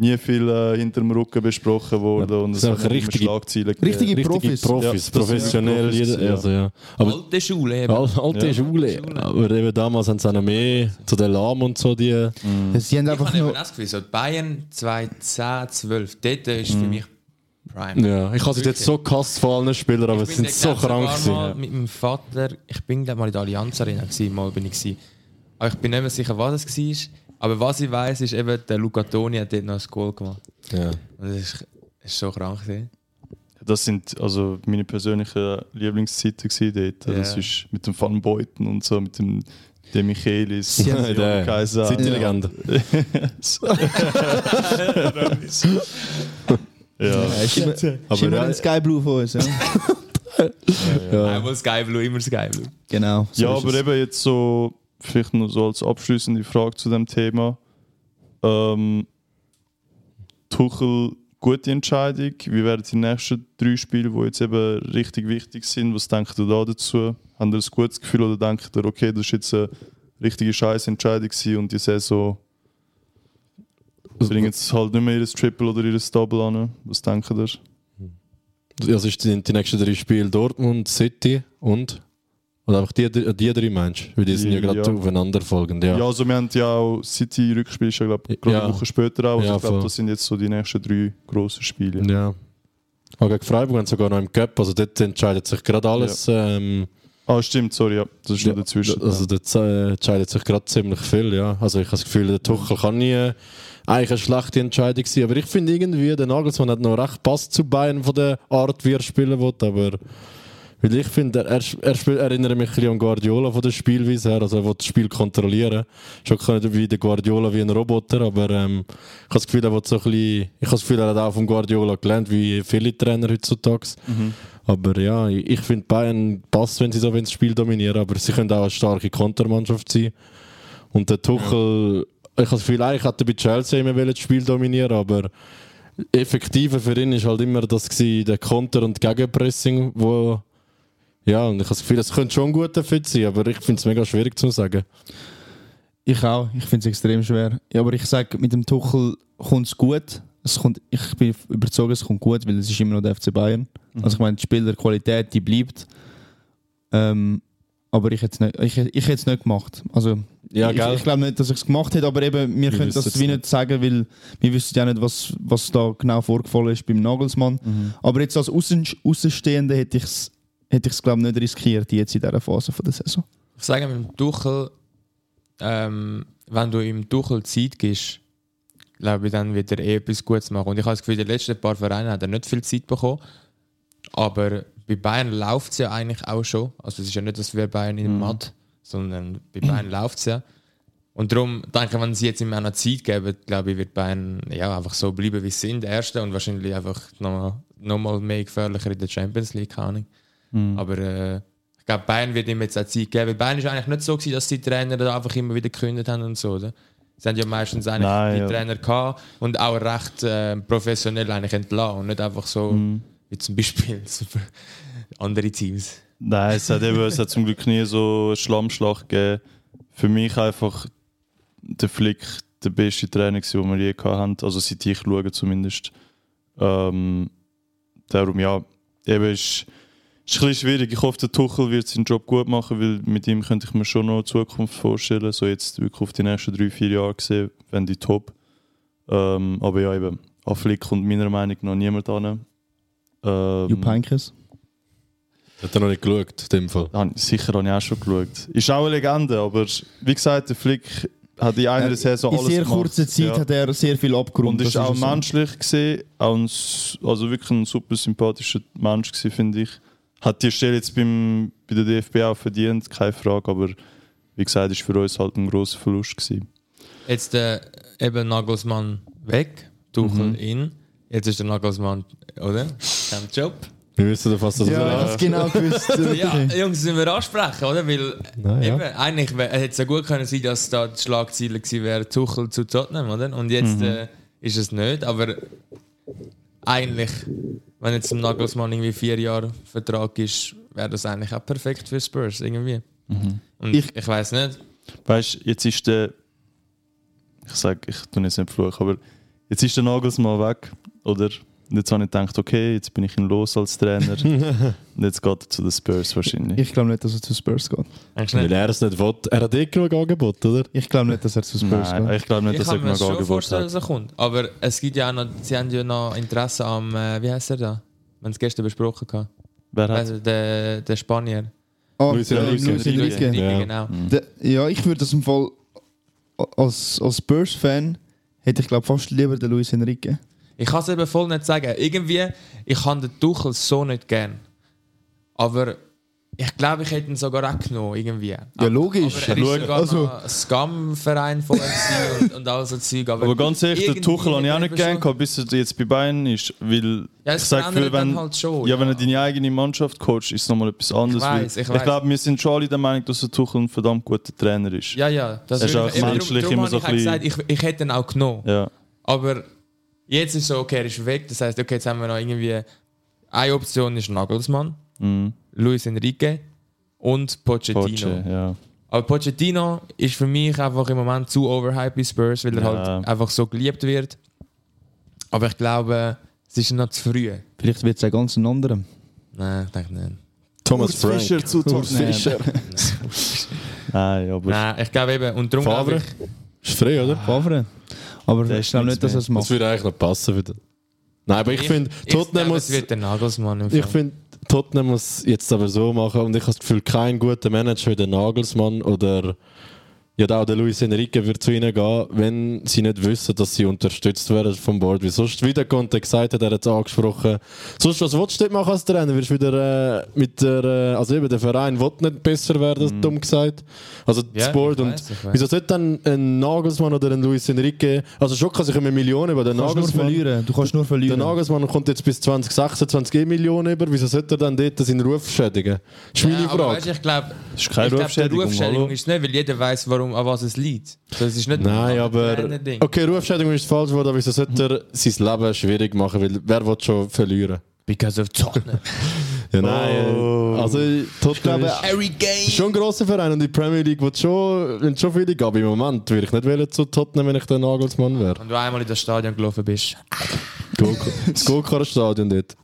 B: nie viel äh, hinter dem Rücken besprochen worden
D: Ja,
B: und
D: das
B: es
D: sind richtige-
B: Schlagzeilen.
A: Richtige
D: Richtige
A: Profis.
D: Profis,
B: Ja,
D: professionell.
B: Profis,
D: jeder,
B: ja.
D: Also, ja. Aber
C: Alte Schule eben.
D: Al- alte
B: Ja.
D: Schule. Aber eben damals haben sie auch noch mehr zu den Lahm und so die.
A: Sie haben
C: Ich
A: einfach
C: habe eben
A: nur.
C: das Gefühl, so Bayern 2010, 12, dort ist für mich Prime.
D: Ja, ich habe sie jetzt so gehasst von allen Spielern, aber
C: Ich bin
D: sind so krank
C: mal
D: gewesen.
C: mit meinem Vater, ich bin glaub, mal in der Allianz Arena gewesen, mal bin ich gewesen. Aber ich bin nicht mehr sicher, was es war. Aber was ich weiß, ist eben, der Luca Toni hat dort noch ein Goal gemacht.
D: Ja.
C: Und das ist, ist so krank gewesen.
B: Das sind also meine persönlichen Lieblingszeiten gewesen dort. Also
C: Ja.
B: Das ist mit dem Van Beuten und so, mit dem De Michelis,
D: Der
B: Kaiser.
D: City-Legende.
B: Ja.
A: Ja, ist immer, ist
D: Aber
A: immer
D: ja-
A: ein Sky Blue von uns. Ja?
D: Ja.
C: Einmal Sky Blue, immer Sky Blue.
A: genau. so
B: ja, aber
A: es.
B: eben jetzt so, vielleicht noch so als abschließende Frage zu dem Thema. Ähm, Tuchel, gute Entscheidung. Wie werden die nächsten drei Spiele, die jetzt eben richtig wichtig sind? Was denkt ihr da dazu? Habt ihr ein gutes Gefühl oder denkt ihr, okay, das ist jetzt eine richtige Scheißentscheidung und die Saison bringen jetzt halt nicht mehr ihr Triple oder ihr Double an? Was denkt ihr?
D: Das ist die, die nächsten drei Spiele Dortmund, City und. Oder einfach die, die drei du? Weil die sind ja gerade
B: Ja.
D: aufeinander folgend.
B: Ja,
D: Ja.
B: also wir haben ja auch City-Rückspiel, ja glaube ich gerade
D: Ja.
B: eine Woche später auch. Also
D: Ja,
B: ich glaube, das sind jetzt so die nächsten drei grossen Spiele.
D: ja. Aber gegen Freiburg haben sie sogar noch im Cup, also dort entscheidet sich gerade alles. Ähm,
B: Ah, stimmt, sorry, ja. Das ist
D: Ja,
B: noch dazwischen.
D: Also äh, entscheidet sich gerade ziemlich viel, ja. Also ich habe das Gefühl, der Tuchel kann nie äh, eigentlich eine schlechte Entscheidung sein. Aber ich finde irgendwie, der Nagelsmann hat noch recht passt zu Bayern von der Art, wie er spielen will. Aber weil ich finde, er, er, erinnert mich ein bisschen an Guardiola von der Spielweise her. Also er will das Spiel kontrollieren. Schon nicht wie der Guardiola wie ein Roboter, aber ähm, ich habe das Gefühl, er will so ein bisschen, ich habe das Gefühl, er hat auch vom Guardiola gelernt, wie viele Trainer heutzutage. Aber ja, ich ich finde Bayern passt, wenn sie so das Spiel dominieren, aber sie können auch eine starke Kontermannschaft sein. Und der Tuchel, ich habe das Gefühl, eigentlich hätte er bei Chelsea immer das Spiel dominieren, aber effektiver für ihn ist halt immer das gewesen, der Konter und Gegenpressing, wo ja, und ich habe das Gefühl, es könnte schon ein guter Fit sein, aber ich finde es mega schwierig zu sagen.
A: Ich auch. Ich finde es extrem schwer. Ja, aber ich sage, mit dem Tuchel kommt es gut. Es kommt, ich bin überzeugt, es kommt gut, weil es ist immer noch der FC Bayern. Also ich meine, die Spielerqualität, die bleibt. Ähm, aber ich hätte es nicht, ich, ich hätte nicht gemacht. Also,
D: Ja,
A: ich, ich glaube nicht, dass ich es gemacht hätte, aber eben, wir, können das wie
D: nicht.
A: sagen, weil wir wissen ja nicht, was, was da genau vorgefallen ist beim Nagelsmann.
D: Mhm.
A: Aber jetzt als Aussen, Außenstehende hätte ich es, hätte ich es glaube ich, nicht riskiert, jetzt in dieser Phase von der Saison.
C: Ich sage mit dem Tuchel, ähm, wenn du ihm Tuchel Zeit gibst, glaube ich, dann wird er eh etwas Gutes machen. Und ich habe das Gefühl, die letzten paar Vereine hat er nicht viel Zeit bekommen. Aber bei Bayern läuft es ja eigentlich auch schon. Also es ist ja nicht, dass wir Bayern in
A: Mhm.
C: dem Matt, sondern bei Bayern läuft es ja. Und darum denke ich, wenn sie jetzt ihm auch noch Zeit geben, glaube ich, wird Bayern ja, einfach so bleiben, wie sie sind, der Erste und wahrscheinlich einfach nochmal noch mal mehr gefährlicher in der Champions League, keine Ahnung.
A: Mhm.
C: Aber äh, ich glaube, Bayern wird ihm jetzt auch Zeit geben. Weil Bayern ist eigentlich nicht so, gewesen, dass die Trainer da einfach immer wieder gekündigt haben und so, oder? Sie haben ja meistens eigentlich
B: Nein,
C: die
B: ja.
C: Trainer gehabt und auch recht äh, professionell eigentlich entlassen und nicht einfach so,
B: Mhm.
C: wie zum Beispiel andere Teams.
B: Nein, es hat, eben, es hat zum Glück nie so eine Schlammschlacht gegeben. Für mich einfach der Flick der beste Trainer, den wir je hatten. Also seit ich schaue zumindest. Ähm, darum ja, eben ist, ist ein bisschen schwierig. Ich hoffe, der Tuchel wird seinen Job gut machen, weil mit ihm könnte ich mir schon noch eine Zukunft vorstellen. So jetzt wirklich auf die nächsten drei, vier Jahre gesehen, wenn die top. Ähm, aber ja, eben, an Flick kommt meiner Meinung nach niemand an. Ähm,
A: Jupp Heynckes.
D: Hat er noch nicht geschaut, in dem Fall.
B: Ah, sicher habe ich auch schon geschaut. Ist auch eine Legende, aber wie gesagt, der Flick hat in einer Saison
A: in
B: alles
A: sehr
B: gemacht.
A: kurzer Zeit
B: Ja.
A: hat er sehr viel abgerundet.
B: Und ist auch
A: so.
B: menschlich gesehen, auch ein, also wirklich ein super sympathischer Mensch gewesen, finde ich. Hat die Stelle jetzt beim, bei der DFB auch verdient, keine Frage, aber wie gesagt, ist für uns halt ein grosser Verlust gewesen.
C: Jetzt äh, eben Nagelsmann weg, Tuchel
B: Mhm.
C: in. Jetzt ist der Nagelsmann, oder? Kein Job.
D: Wir wissen doch fast, dass
A: Ja, habe es genau gewusst.
C: Ja. Jungs, müssen wir ansprechen, oder? Weil
D: Nein, ja.
C: eben, eigentlich hätte es ja gut können sein, dass da die Schlagziele gewesen wäre, Tuchel zu Tottenham, oder? Und jetzt äh, ist es nicht, aber eigentlich, wenn jetzt im Nagelsmann irgendwie vier Jahre Vertrag ist, wäre das eigentlich auch perfekt für Spurs, irgendwie. Und ich,
A: Ich-
C: weiß nicht,
B: Weißt du, jetzt ist der. Ich sage, ich tue jetzt nicht fluchen, aber jetzt ist der Nagelsmann weg, oder? Und jetzt habe ich gedacht, okay, jetzt bin ich ihn los als Trainer. und jetzt geht er zu den Spurs wahrscheinlich.
A: Ich glaube nicht, dass er zu Spurs geht.
C: eigentlich
D: Weil er es nicht will. Er hat eh genug Angebot, oder?
A: Ich glaube nicht, dass er zu Spurs
B: Nein,
A: geht.
B: ich glaube nicht,
C: Ich
B: dass er
C: kann mir
B: genug
C: schon
B: Angebot
C: vorstellen,
B: hat.
C: dass er kommt. Aber es gibt ja auch noch, sie haben ja noch Interesse am, äh, wie heißt er da? Wir haben es gestern besprochen. gehabt.
B: Wer hat?
C: Also der, der Spanier.
A: Ah,
D: Luis Enrique. Ja.
C: genau.
A: Der- Ja, ich würde das im Fall als, als Spurs-Fan hätte ich glaube fast lieber den Luis Enrique.
C: Ich kann es eben voll nicht sagen. Irgendwie, ich kann den Tuchel so nicht gern. Aber ich glaube, ich hätte ihn sogar auch genommen, irgendwie.
A: Ja, logisch.
C: Aber er ist sogar
A: also-
C: noch ein Scum-Verein vorher gewesen und, und all so Zeug. Aber,
B: Aber ganz ehrlich, den Tuchel habe ich auch nicht
C: er
B: gern gehabt, bis er jetzt bei Bayern ist. Weil
C: Ja,
B: ich
C: es
B: sage,
C: verändert
B: wenn,
C: dann halt schon,
B: ja,
C: ja.
B: wenn er deine eigene Mannschaft coacht, ist es nochmal etwas anderes.
C: Ich weiss, ich
B: ich glaube, wir sind schon alle der Meinung, dass der Tuchel ein verdammt guter Trainer ist.
C: Ja, ja. Das
B: Er ist auch menschlich immer so ein
C: gesagt, ich, ich hätte ihn auch genommen.
B: Ja.
C: Aber jetzt ist so, okay, er ist weg. Das heißt, okay, jetzt haben wir noch irgendwie. Eine Option ist Nagelsmann,
B: Mhm.
C: Luis Enrique und Pochettino.
B: Poche, ja.
C: Aber Pochettino ist für mich einfach im Moment zu overhyped bei Spurs, weil er
B: Ja.
C: halt einfach so geliebt wird. Aber ich glaube, es ist noch zu früh.
A: Vielleicht wird es ein ganz ein anderer.
C: Nein, ich denke nicht.
D: Thomas
A: Urs
D: Frank.
A: Fischer zu Tottenham.
D: Fischer.
B: Nein, aber
C: Nein, ich glaube eben. Und darum
D: Favre?
C: glaube ich,
D: Ist frei, oder?
A: Favre. Aber
B: Der
A: ich
B: ist nichts
A: nicht, dass er es
D: Das
A: macht.
D: würde eigentlich noch passen wieder. Nein, aber ich, finde,
C: ich
D: Tottenham
C: glaube,
D: muss.
C: wird der Nagelsmann im
D: Ich finde, Tottenham muss jetzt aber so machen und ich habe das Gefühl, kein guter Manager wie der Nagelsmann oder ja, auch der Luis Enrique wird zu ihnen gehen, wenn sie nicht wissen, dass sie unterstützt werden vom Board. Wie sonst, wie der Conte gesagt hat, er hat es angesprochen. Sonst, was willst du dort machen als Trainer? Wirst wieder äh, mit der, äh, also eben der Verein will nicht besser werden, dumm gesagt. Also
C: Ja,
D: das Board und wieso sollte dann ein Nagelsmann oder ein Luis Enrique, also schon kann sich eine Million über den
A: Du kannst nur
D: Nagelsmann
A: verlieren. Du kannst nur
D: der
A: verlieren.
D: Nagelsmann kommt jetzt bis 2026 eh Millionen über. Wieso sollte er dann dort seinen Ruf schädigen? Das ist meine
C: Ja,
D: Frage.
C: weißt, ich glaube, ich glaub,
B: Rufschädigung,
C: Die Rufschädigung ist es nicht, weil jeder weiß, warum, an was es liegt. Das ist nicht
D: Nein,
C: ein
D: aber. Okay, Rufschädigung ist das falsche Wort, aber wieso sollte er sein Leben schwierig machen? Weil wer will schon verlieren?
C: Because of Tottenham.
D: Ja, nein.
B: Oh.
D: Also, Tottenham
A: Ich glaube,
D: schon ein grosser Verein und die Premier League wird schon, schon viele gehen. Aber im Moment würde ich nicht wählen zu Tottenham, wenn ich der Nagelsmann wäre.
C: Wenn du einmal in das Stadion gelaufen bist.
D: Das Go-Kart-Stadion dort.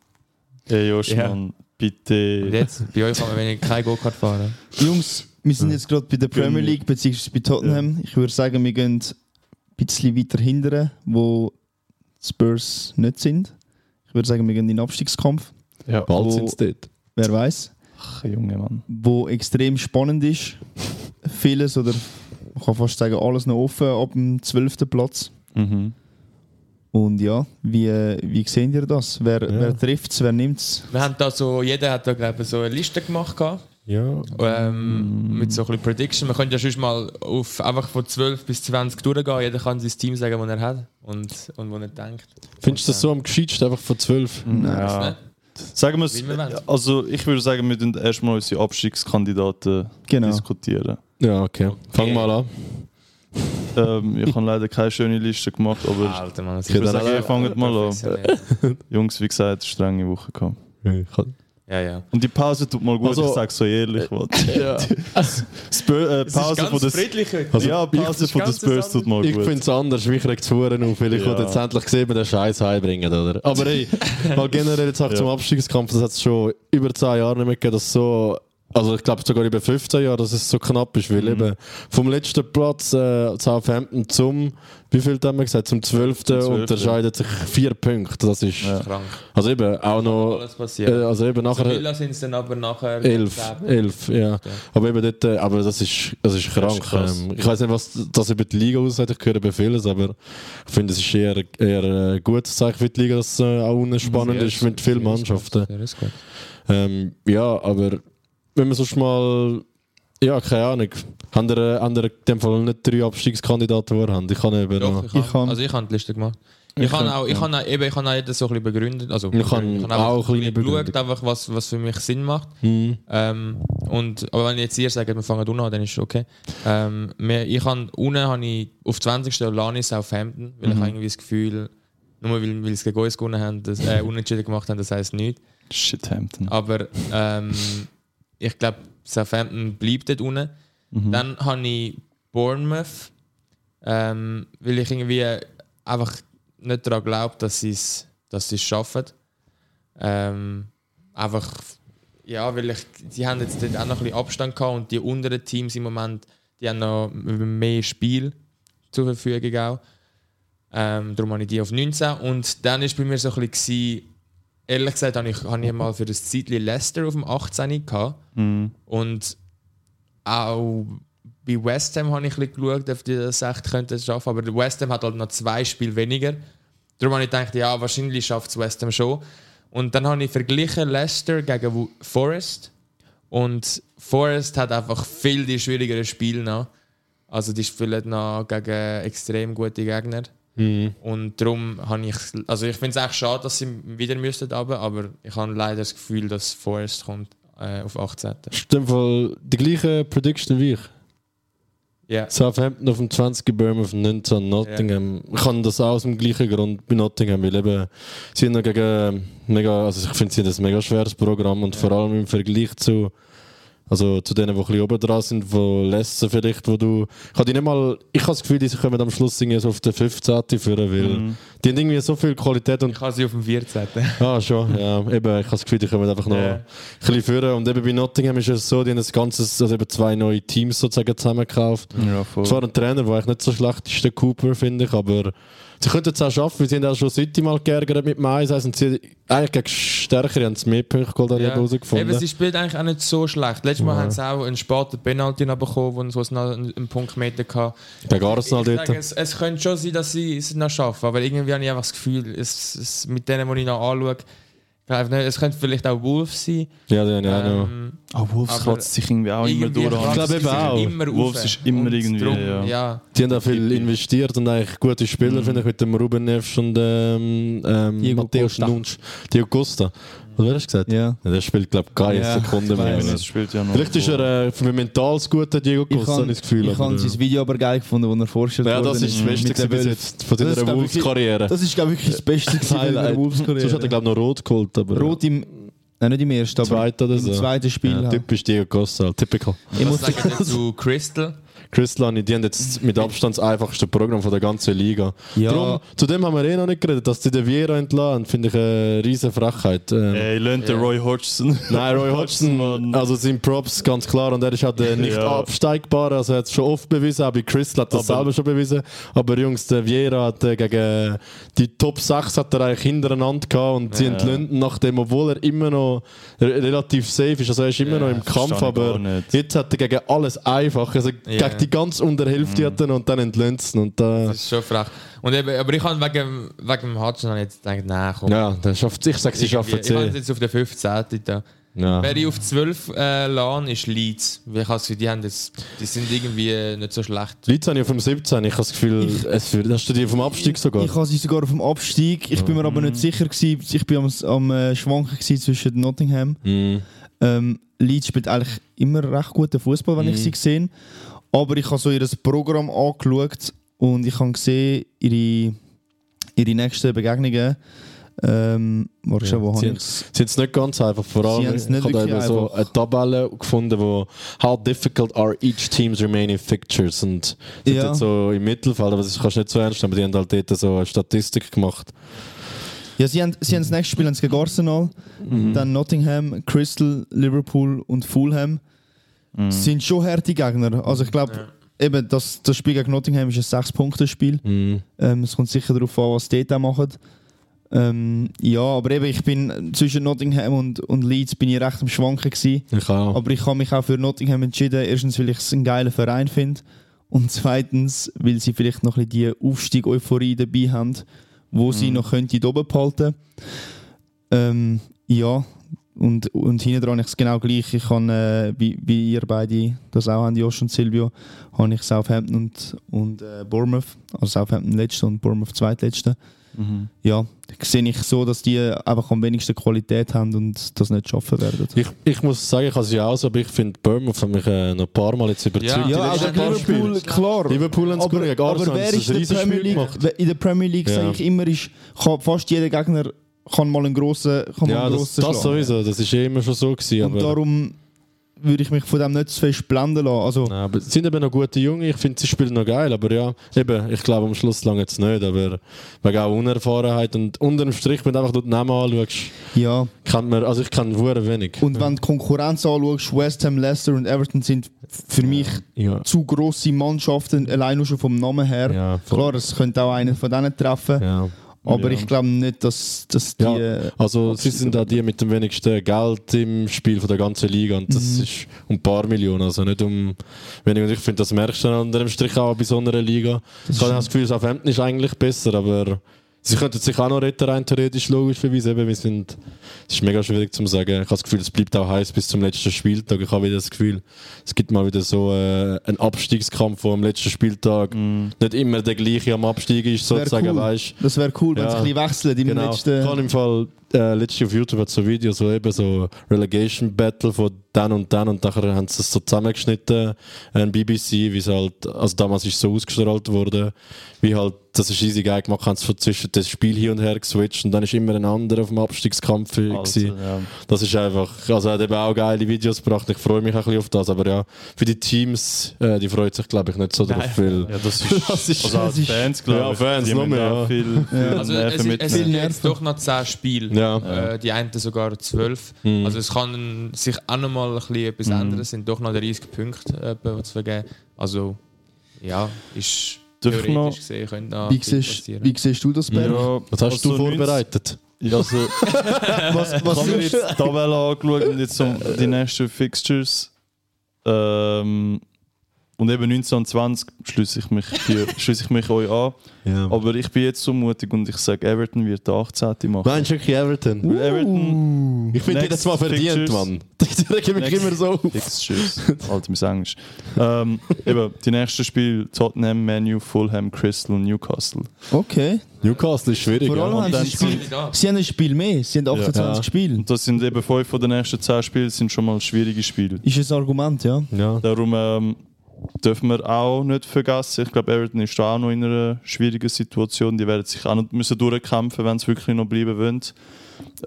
B: Ey, Josh,
C: Ja.
B: Mann. bitte.
C: Und jetzt, bei euch kann man wenig kein Go-Kart fahren.
A: Jungs, wir sind jetzt gerade bei der Premier. League bzw. bei Tottenham. Ich würde sagen, wir gehen ein bisschen weiter hindern, wo die Spurs nicht sind. Ich würde sagen, wir gehen in den Abstiegskampf.
B: Ja.
D: Bald
A: Wo-
D: sind sie dort.
A: Wer weiß,
B: Ach, Junge Mann.
A: wo extrem spannend ist. Vieles oder man kann fast sagen, alles noch offen ab dem 12. Platz.
B: Mhm.
A: Und ja, wie, wie sehen ihr das? Wer,
D: Ja.
A: wer trifft es, wer nimmt es?
C: Wir haben da so, jeder hat da glaube ich so eine Liste gemacht gehabt,
D: Ja.
C: ähm, mit so ein bisschen Prediction. Man könnte ja schon mal auf einfach von 12 bis 20 durchgehen. Jeder kann sein Team sagen, was er hat und, und wo er denkt.
D: Findest du das so am gescheitsten, einfach von 12?
B: Ja.
C: Ne?
B: Sagen wir es, also ich würde sagen, wir tun erstmal unsere Abstiegskandidaten
A: Genau.
B: diskutieren.
D: Ja, okay. Fang mal an.
B: Ähm, ich habe leider keine schöne Liste gemacht, aber
C: Alter Mann,
B: ich würde sagen, ihr fangt mal an. Jungs, wie gesagt, eine strenge Woche gehabt.
C: Ja, ja.
B: Und die Pause tut mal gut,
D: Also-
B: ich sage so ehrlich. was.
D: Ja.
B: Spur, äh, Pause von
C: heute.
D: Also,
B: ja,
D: ich-
B: Pause von der
C: ganz
B: Spurs tut mal
D: Ich
B: gut.
D: finde es anders, mich regt es Huren auf, weil ich
B: Ja.
D: wollte jetzt endlich sehen, den Scheiß heimbringen, oder? Aber hey, mal generell jetzt auch
B: Ja.
D: zum Abstiegskampf, das hat es schon über 10 Jahre nicht mehr gegeben, dass so, also ich glaube sogar über 15 Jahre, dass es so knapp ist,
B: Mhm.
D: weil eben vom letzten Platz äh, Southampton zum, wie viel haben wir gesagt, zum 12.
B: Zum 12.,
D: unterscheidet sich vier Punkte, das ist,
B: Ja.
C: Krank.
D: also eben auch noch,
C: Alles
D: äh,
C: passiert.
D: also eben
C: Nachher
D: nachher...
C: Villa sind es dann aber nachher
D: Elf, elf, ja. Aber eben dort, äh, aber das ist, das ist krank.
B: krass.
D: ähm, ich weiß nicht, was das über die Liga aussieht, ich höre bei vieles, aber ich finde, es ist eher, eher ein gutes Zeichen für die Liga, dass es äh, auch unten spannend
C: Sehr
D: ist mit vielen Mannschaften.
C: Ist.
D: Ähm, ja, aber wenn wir sonst mal, ja, keine Ahnung, haben wir, haben wir in dem Fall nicht drei Abstiegskandidaten, die wir haben? Ich kann eben
C: Doch,
D: noch...
C: ich, kann,
A: Ich kann-
C: also ich habe die Liste gemacht. Ich,
B: Ich
C: kann
B: kann-
C: auch, ich
B: ja.
C: kann auch, eben, ich kann auch das so ein bisschen begründet. Also
D: Ich kann
C: begründet.
D: auch ein bisschen
C: geschaut, einfach was, was für mich Sinn macht.
D: Hm.
C: Ähm, und, aber wenn jetzt ihr sagt, wir fangen unten an, dann ist es okay. Ähm, wir, ich habe unten habe ich auf 20. Lani Southampton, weil ich habe irgendwie das Gefühl, nur weil, weil sie gegen uns gewonnen haben, das, äh, unentschieden gemacht haben, das heisst nichts.
B: Shit, Hampton.
C: Aber ähm, ich glaube, Southampton bleibt dort unten. Dann habe ich Bournemouth, ähm, weil ich irgendwie einfach nicht daran glaube, dass sie es dass sie's schaffen. Ähm, einfach, ja, weil ich, die haben jetzt dort auch noch ein bisschen Abstand gehabt und die unteren Teams im Moment, die haben noch mehr Spiel zur Verfügung auch. Ähm, darum habe ich die auf 19 und dann ist bei mir so ein bisschen, ehrlich gesagt, habe ich, habe ich mal für das Zeitli Leicester auf dem 18 gehabt.
B: Mhm.
C: Und auch bei West Ham habe ich ein bisschen geschaut, ob die das echt könnten schaffen. Aber West Ham hat halt noch zwei Spiele weniger. Darum habe ich gedacht, ja, wahrscheinlich schafft es West Ham schon. Und dann habe ich verglichen Leicester gegen Forest. Und Forest hat einfach viel die schwierigeren Spiele noch. Also die spielen noch gegen extrem gute Gegner.
D: Mhm.
C: Und darum habe ich, also ich finde es echt schade, dass sie wieder müssten, aber, aber ich habe leider das Gefühl, dass Forest kommt äh, auf 18.
D: Ist in dem Fall die gleiche Prediction wie ich.
C: Ja.
D: Southampton auf dem 20, Birmingham auf dem 19, Nottingham. Ich kann das auch aus dem gleichen Grund bei Nottingham, weil eben, sie haben noch gegen mega, also ich finde, sie haben ein mega schweres Programm und vor allem im Vergleich zu, also zu denen, die ein bisschen oben dran sind, wo Leicester vielleicht, wo du, ich habe die nicht mal, ich habe das Gefühl, die kommen am Schluss irgendwie so auf den 15. führen, weil die haben irgendwie so viel Qualität und
C: Ich habe sie auf dem 14.
D: Ah, schon, ja. Eben, ich habe das Gefühl, die kommen einfach noch
C: Ja.
D: ein bisschen führen. Und eben bei Nottingham ist es so, die haben das Ganze, also eben zwei neue Teams sozusagen zusammengekauft.
B: Ja, voll.
D: Zwar ein Trainer, der eigentlich nicht so schlecht ist, der Cooper, finde ich, aber sie könnten es auch schaffen, weil sie haben auch schon City mal geärgert mit dem 1 und sie eigentlich gegen Stärkere haben sie mehr Punkte geholt, habe
C: Ja.
D: herausgefunden.
C: Eben, sie spielt eigentlich auch nicht so schlecht. Letztes Mal haben sie auch einen späten Penalty noch bekommen, wo es noch einen, einen Punktmeter hatte.
D: Gegen Arsenal dort.
C: es, es könnte schon sein, dass sie es noch schaffen, aber irgendwie habe ich einfach das Gefühl, es, es, mit denen, die ich noch anschaue, es könnte vielleicht auch Wolves sein.
D: Ja, ja auch noch.
C: Ähm,
B: Ah, Wolves
C: Aber
B: kratzt sich irgendwie auch immer durch.
D: Ich glaube eben auch.
C: Immer
B: Wolves
C: rauf.
B: ist immer
C: Und
B: irgendwie,
C: drum,
B: ja.
C: ja.
D: Die haben auch viel investiert und eigentlich gute Spieler, finde ich, mit dem Ruben Neves und ähm, ähm,
A: Costa.
D: Nunsch. Diego Costa. Oder wer hast du gesagt?
A: Ja.
D: Ja, der spielt, glaube ich, keine
A: Ja,
D: Sekunde mehr.
B: Das spielt ja noch.
D: Vielleicht ist er äh, für mich mental gut, der Diego
A: Ich
D: Costa, habe ich das Gefühl.
A: ich habe
D: aber,
A: sein Video aber geil gefunden, wo er vorstellt
D: ja, das ist das Beste bis jetzt von
A: Das ist,
D: seiner Wolves-Karriere.
A: Das ist, glaube ich, wirklich das Beste gewesen in der
D: Sonst hat
A: Wolves-Karriere.
D: er, glaube ich, noch rot geholt. Aber
A: Rot im, nein, nicht im ersten, aber
D: Zweiten oder
A: im
D: so.
A: zweiten Spiel.
D: ja,
A: halt.
D: typisch Diego Costa, typical.
A: Ich
C: Was
A: muss
C: sagen zu Crystal?
D: Crystal, die haben jetzt mit Abstand das einfachste Programm von der ganzen Liga.
A: Ja.
D: Darum, zu dem haben wir eh noch nicht geredet, dass sie den Viera entlassen, finde ich eine riesen Frechheit. Ähm,
B: Ey, lernt der
C: Ja.
B: Roy Hodgson.
D: Nein, Roy Hodgson,
B: Mann.
D: also sind Props ganz klar und er ist halt äh, nicht
B: Ja.
D: absteigbar, also er hat es schon oft bewiesen, auch bei Crystal hat er das
B: Aber-
D: selber schon bewiesen, aber Jungs, der Vieira hat äh, gegen die Top 6 hat er eigentlich hintereinander gehabt und sie
B: Ja.
D: entlöhnen nach dem, obwohl er immer noch re relativ safe ist, also er ist immer
C: Ja,
D: noch im Kampf, aber jetzt hat er gegen alles einfach, also
C: Ja.
D: gegen die ganz untere Hälfte hat er und dann entlöhnt es ihn und da,
C: Das ist schon frech. Und eben, aber ich habe wegen, wegen dem Hudson ich jetzt gedacht, nein, komm.
D: ja, der schafft, ich sage, sie schaffen
C: Ich habe
D: 10.
C: jetzt auf der 15. Da.
D: Ja.
C: Wer ich auf 12 äh, laden, ist Leeds. Ich Gefühl, die, haben das, die sind irgendwie äh, nicht so schlecht.
D: Leute habe ich auf dem 17, ich habe das Gefühl, es wird, hast du die vom Abstieg sogar?
A: Ich habe sie sogar auf dem Abstieg. Ich bin mir aber nicht sicher gewesen. Ich bin am, am äh, Schwanken gewesen zwischen Nottingham.
D: Mhm.
A: Ähm, Leeds spielt eigentlich immer recht guten Fußball, wenn ich sie gesehen. Aber ich habe so ihr Programm angeschaut und ich habe gesehen, ihre, ihre nächsten Begegnungen. Ähm, schon, wo
D: sie haben-
A: es?
D: sind es nicht ganz einfach. Vor allem, ich habe so eine Tabelle gefunden, wo How difficult are each team's remaining fixtures und sind
A: Ja.
D: jetzt so im Mittelfeld, aber das kannst du nicht so ernst nehmen, aber die haben halt dort so eine Statistik gemacht.
A: Ja, sie haben, sie haben das nächste Spiel gegen Arsenal, dann Nottingham, Crystal, Liverpool und Fulham. Sind schon harte Gegner. Also ich glaube, eben das, das Spiel gegen Nottingham ist ein 6-Punkte-Spiel.
D: Mhm.
A: Ähm, es kommt sicher darauf an, was die da machen. Ähm, ja, aber eben, ich bin zwischen Nottingham und, und Leeds bin ich recht am Schwanken gewesen.
D: Ich auch.
A: Aber ich habe mich auch für Nottingham entschieden. Erstens, weil ich es einen geilen Verein finde. Und zweitens, weil sie vielleicht noch ein bisschen die Aufstieg-Euphorie dabei haben, wo sie noch könnte oben behalten ähm, Ja, und, und hinten dran ist es genau gleich. Ich habe, äh, wie, wie ihr beide das auch haben, Josh und Silvio, habe ich Southampton und, und äh, Bournemouth, also Southampton letzte und Bournemouth zweitletzte.
B: Mhm.
A: Ja, sehe ich so, dass die einfach am wenigsten Qualität haben und das nicht schaffen werden.
D: Ich, ich muss sagen, ich habe sie auch so, aber ich finde Bournemouth hat mich äh, noch ein paar Mal jetzt überzeugt.
C: Ja,
A: Ja, also Liverpool, klar.
D: Liverpool haben es
A: aber, aber wer ist der Premier League? In der Premier League
D: Ja.
A: sage ich immer, ist, kann fast jeder Gegner kann mal einen grossen, kann mal
D: Ja,
A: einen
D: das, das sowieso, das ist eh immer schon so gewesen.
A: Und darum würde ich mich von dem nicht zu fest blenden lassen. Also,
D: Nein, aber es sind eben noch gute Junge, ich finde, sie spielen noch geil, aber ja, eben, ich glaube am Schluss lange jetzt nicht, aber wegen auch Unerfahrenheit und unter dem Strich, wenn du einfach dort Namen anschaust,
A: ja.
D: kennt man, also ich kenne sehr wenig.
A: Und wenn du die Konkurrenz anschaust, West Ham, Leicester und Everton sind für mich
D: ja.
A: zu grosse Mannschaften, allein nur schon vom Namen her.
D: Ja.
A: Klar, es könnte auch einer von denen treffen,
D: Ja.
A: Aber
B: Ja.
A: ich glaube nicht, dass, dass die...
D: Ja, also sie sind auch die mit dem wenigsten Geld im Spiel von der ganzen Liga und das ist um ein paar Millionen, also nicht um wenig. Und ich finde, das merkst du dann unter dem Strich auch bei so einer Liga. Ich habe das Gefühl, Southampton ist eigentlich besser, aber sie könnten sich auch noch retten, rein theoretisch logischerweise. Eben, wir sind, es ist mega schwierig zu sagen. Ich habe das Gefühl, es bleibt auch heiß bis zum letzten Spieltag. Ich habe wieder das Gefühl, es gibt mal wieder so äh, einen Abstiegskampf, wo am letzten Spieltag nicht immer der gleiche am Abstieg ist, sozusagen,
A: cool.
D: weißt
A: Das wäre cool, wenn
D: Ja.
A: es ein bisschen wechselt im
D: Genau.
A: letzten...
D: Ich habe im Fall äh, letztens auf YouTube hat so Videos, so eben so Relegation Battle von dann und dann und nachher haben sie das so zusammengeschnitten, ein BBC, wie es halt, also damals ist es so ausgestrahlt worden, wie halt, das ist easy geil gemacht, haben sie von zwischen das Spiel hier und her geswitcht und dann ist immer ein anderer auf dem Abstiegskampf
B: Also, ja.
D: Das ist einfach, also er hat eben auch geile Videos gebracht, ich freue mich auch ein bisschen auf das, aber ja, für die Teams, äh, die freut sich glaube ich nicht so drauf, weil
B: ja, das ist,
D: Das ist-
B: also als Fans, glaube
D: Ja,
B: ich.
D: Fans,
B: die
D: noch
B: müssen
D: mehr, ja.
B: viel, viel
C: Also
B: Nerven
C: es, es
B: mitnehmen.
C: sind jetzt doch noch 10 Spiele.
D: Ja.
C: Äh, die einen sogar 12.
D: Mhm.
C: Also es kann sich auch noch mal ein bisschen etwas ändern. Es sind doch noch 30 Punkte etwa, zu vergeben. Also ja, ist
B: Darf ich
C: theoretisch
B: noch-
C: gesehen könnte da
A: Wie siehst, wie siehst du das, Berg?
B: Ja,
D: was hast du
B: also 90
D: vorbereitet?
B: Ja, also,
A: Was, was
B: ich habe mir
A: ist,
B: jetzt die Tabelle angeschaut und jetzt so die nächsten Fixtures. Ähm, und eben 19 und 20 schließe ich mich, hier- schließe ich mich euch an.
D: Ja.
B: Aber ich bin jetzt so mutig und ich sage, Everton wird der 18. machen.
D: Meinst du wirklich Everton?
B: Weil Everton
D: Ich finde jedes Mal verdient,
B: Pictures.
D: Mann. Die regen mich
B: Next-
D: immer so auf.
B: Fixtures. Alter, mein Englisch. Ähm, eben, die nächsten Spiele Tottenham, Manu, Fulham, Crystal und Newcastle.
A: okay.
D: Newcastle ist schwierig.
A: Vor allem
D: Ja.
A: haben sie, Spiel, sie haben ein Spiel mehr. Sie haben 28
D: Ja.
A: Spiele.
B: Und das sind eben fünf von den nächsten zehn Spielen sind schon mal schwierige Spiele.
A: Ist ein Argument, ja.
D: Ja.
B: Darum ähm, dürfen wir auch nicht vergessen. Ich glaube, Everton ist auch noch in einer schwierigen Situation. Die werden sich auch noch müssen durchkämpfen, wenn sie wirklich noch bleiben wollen.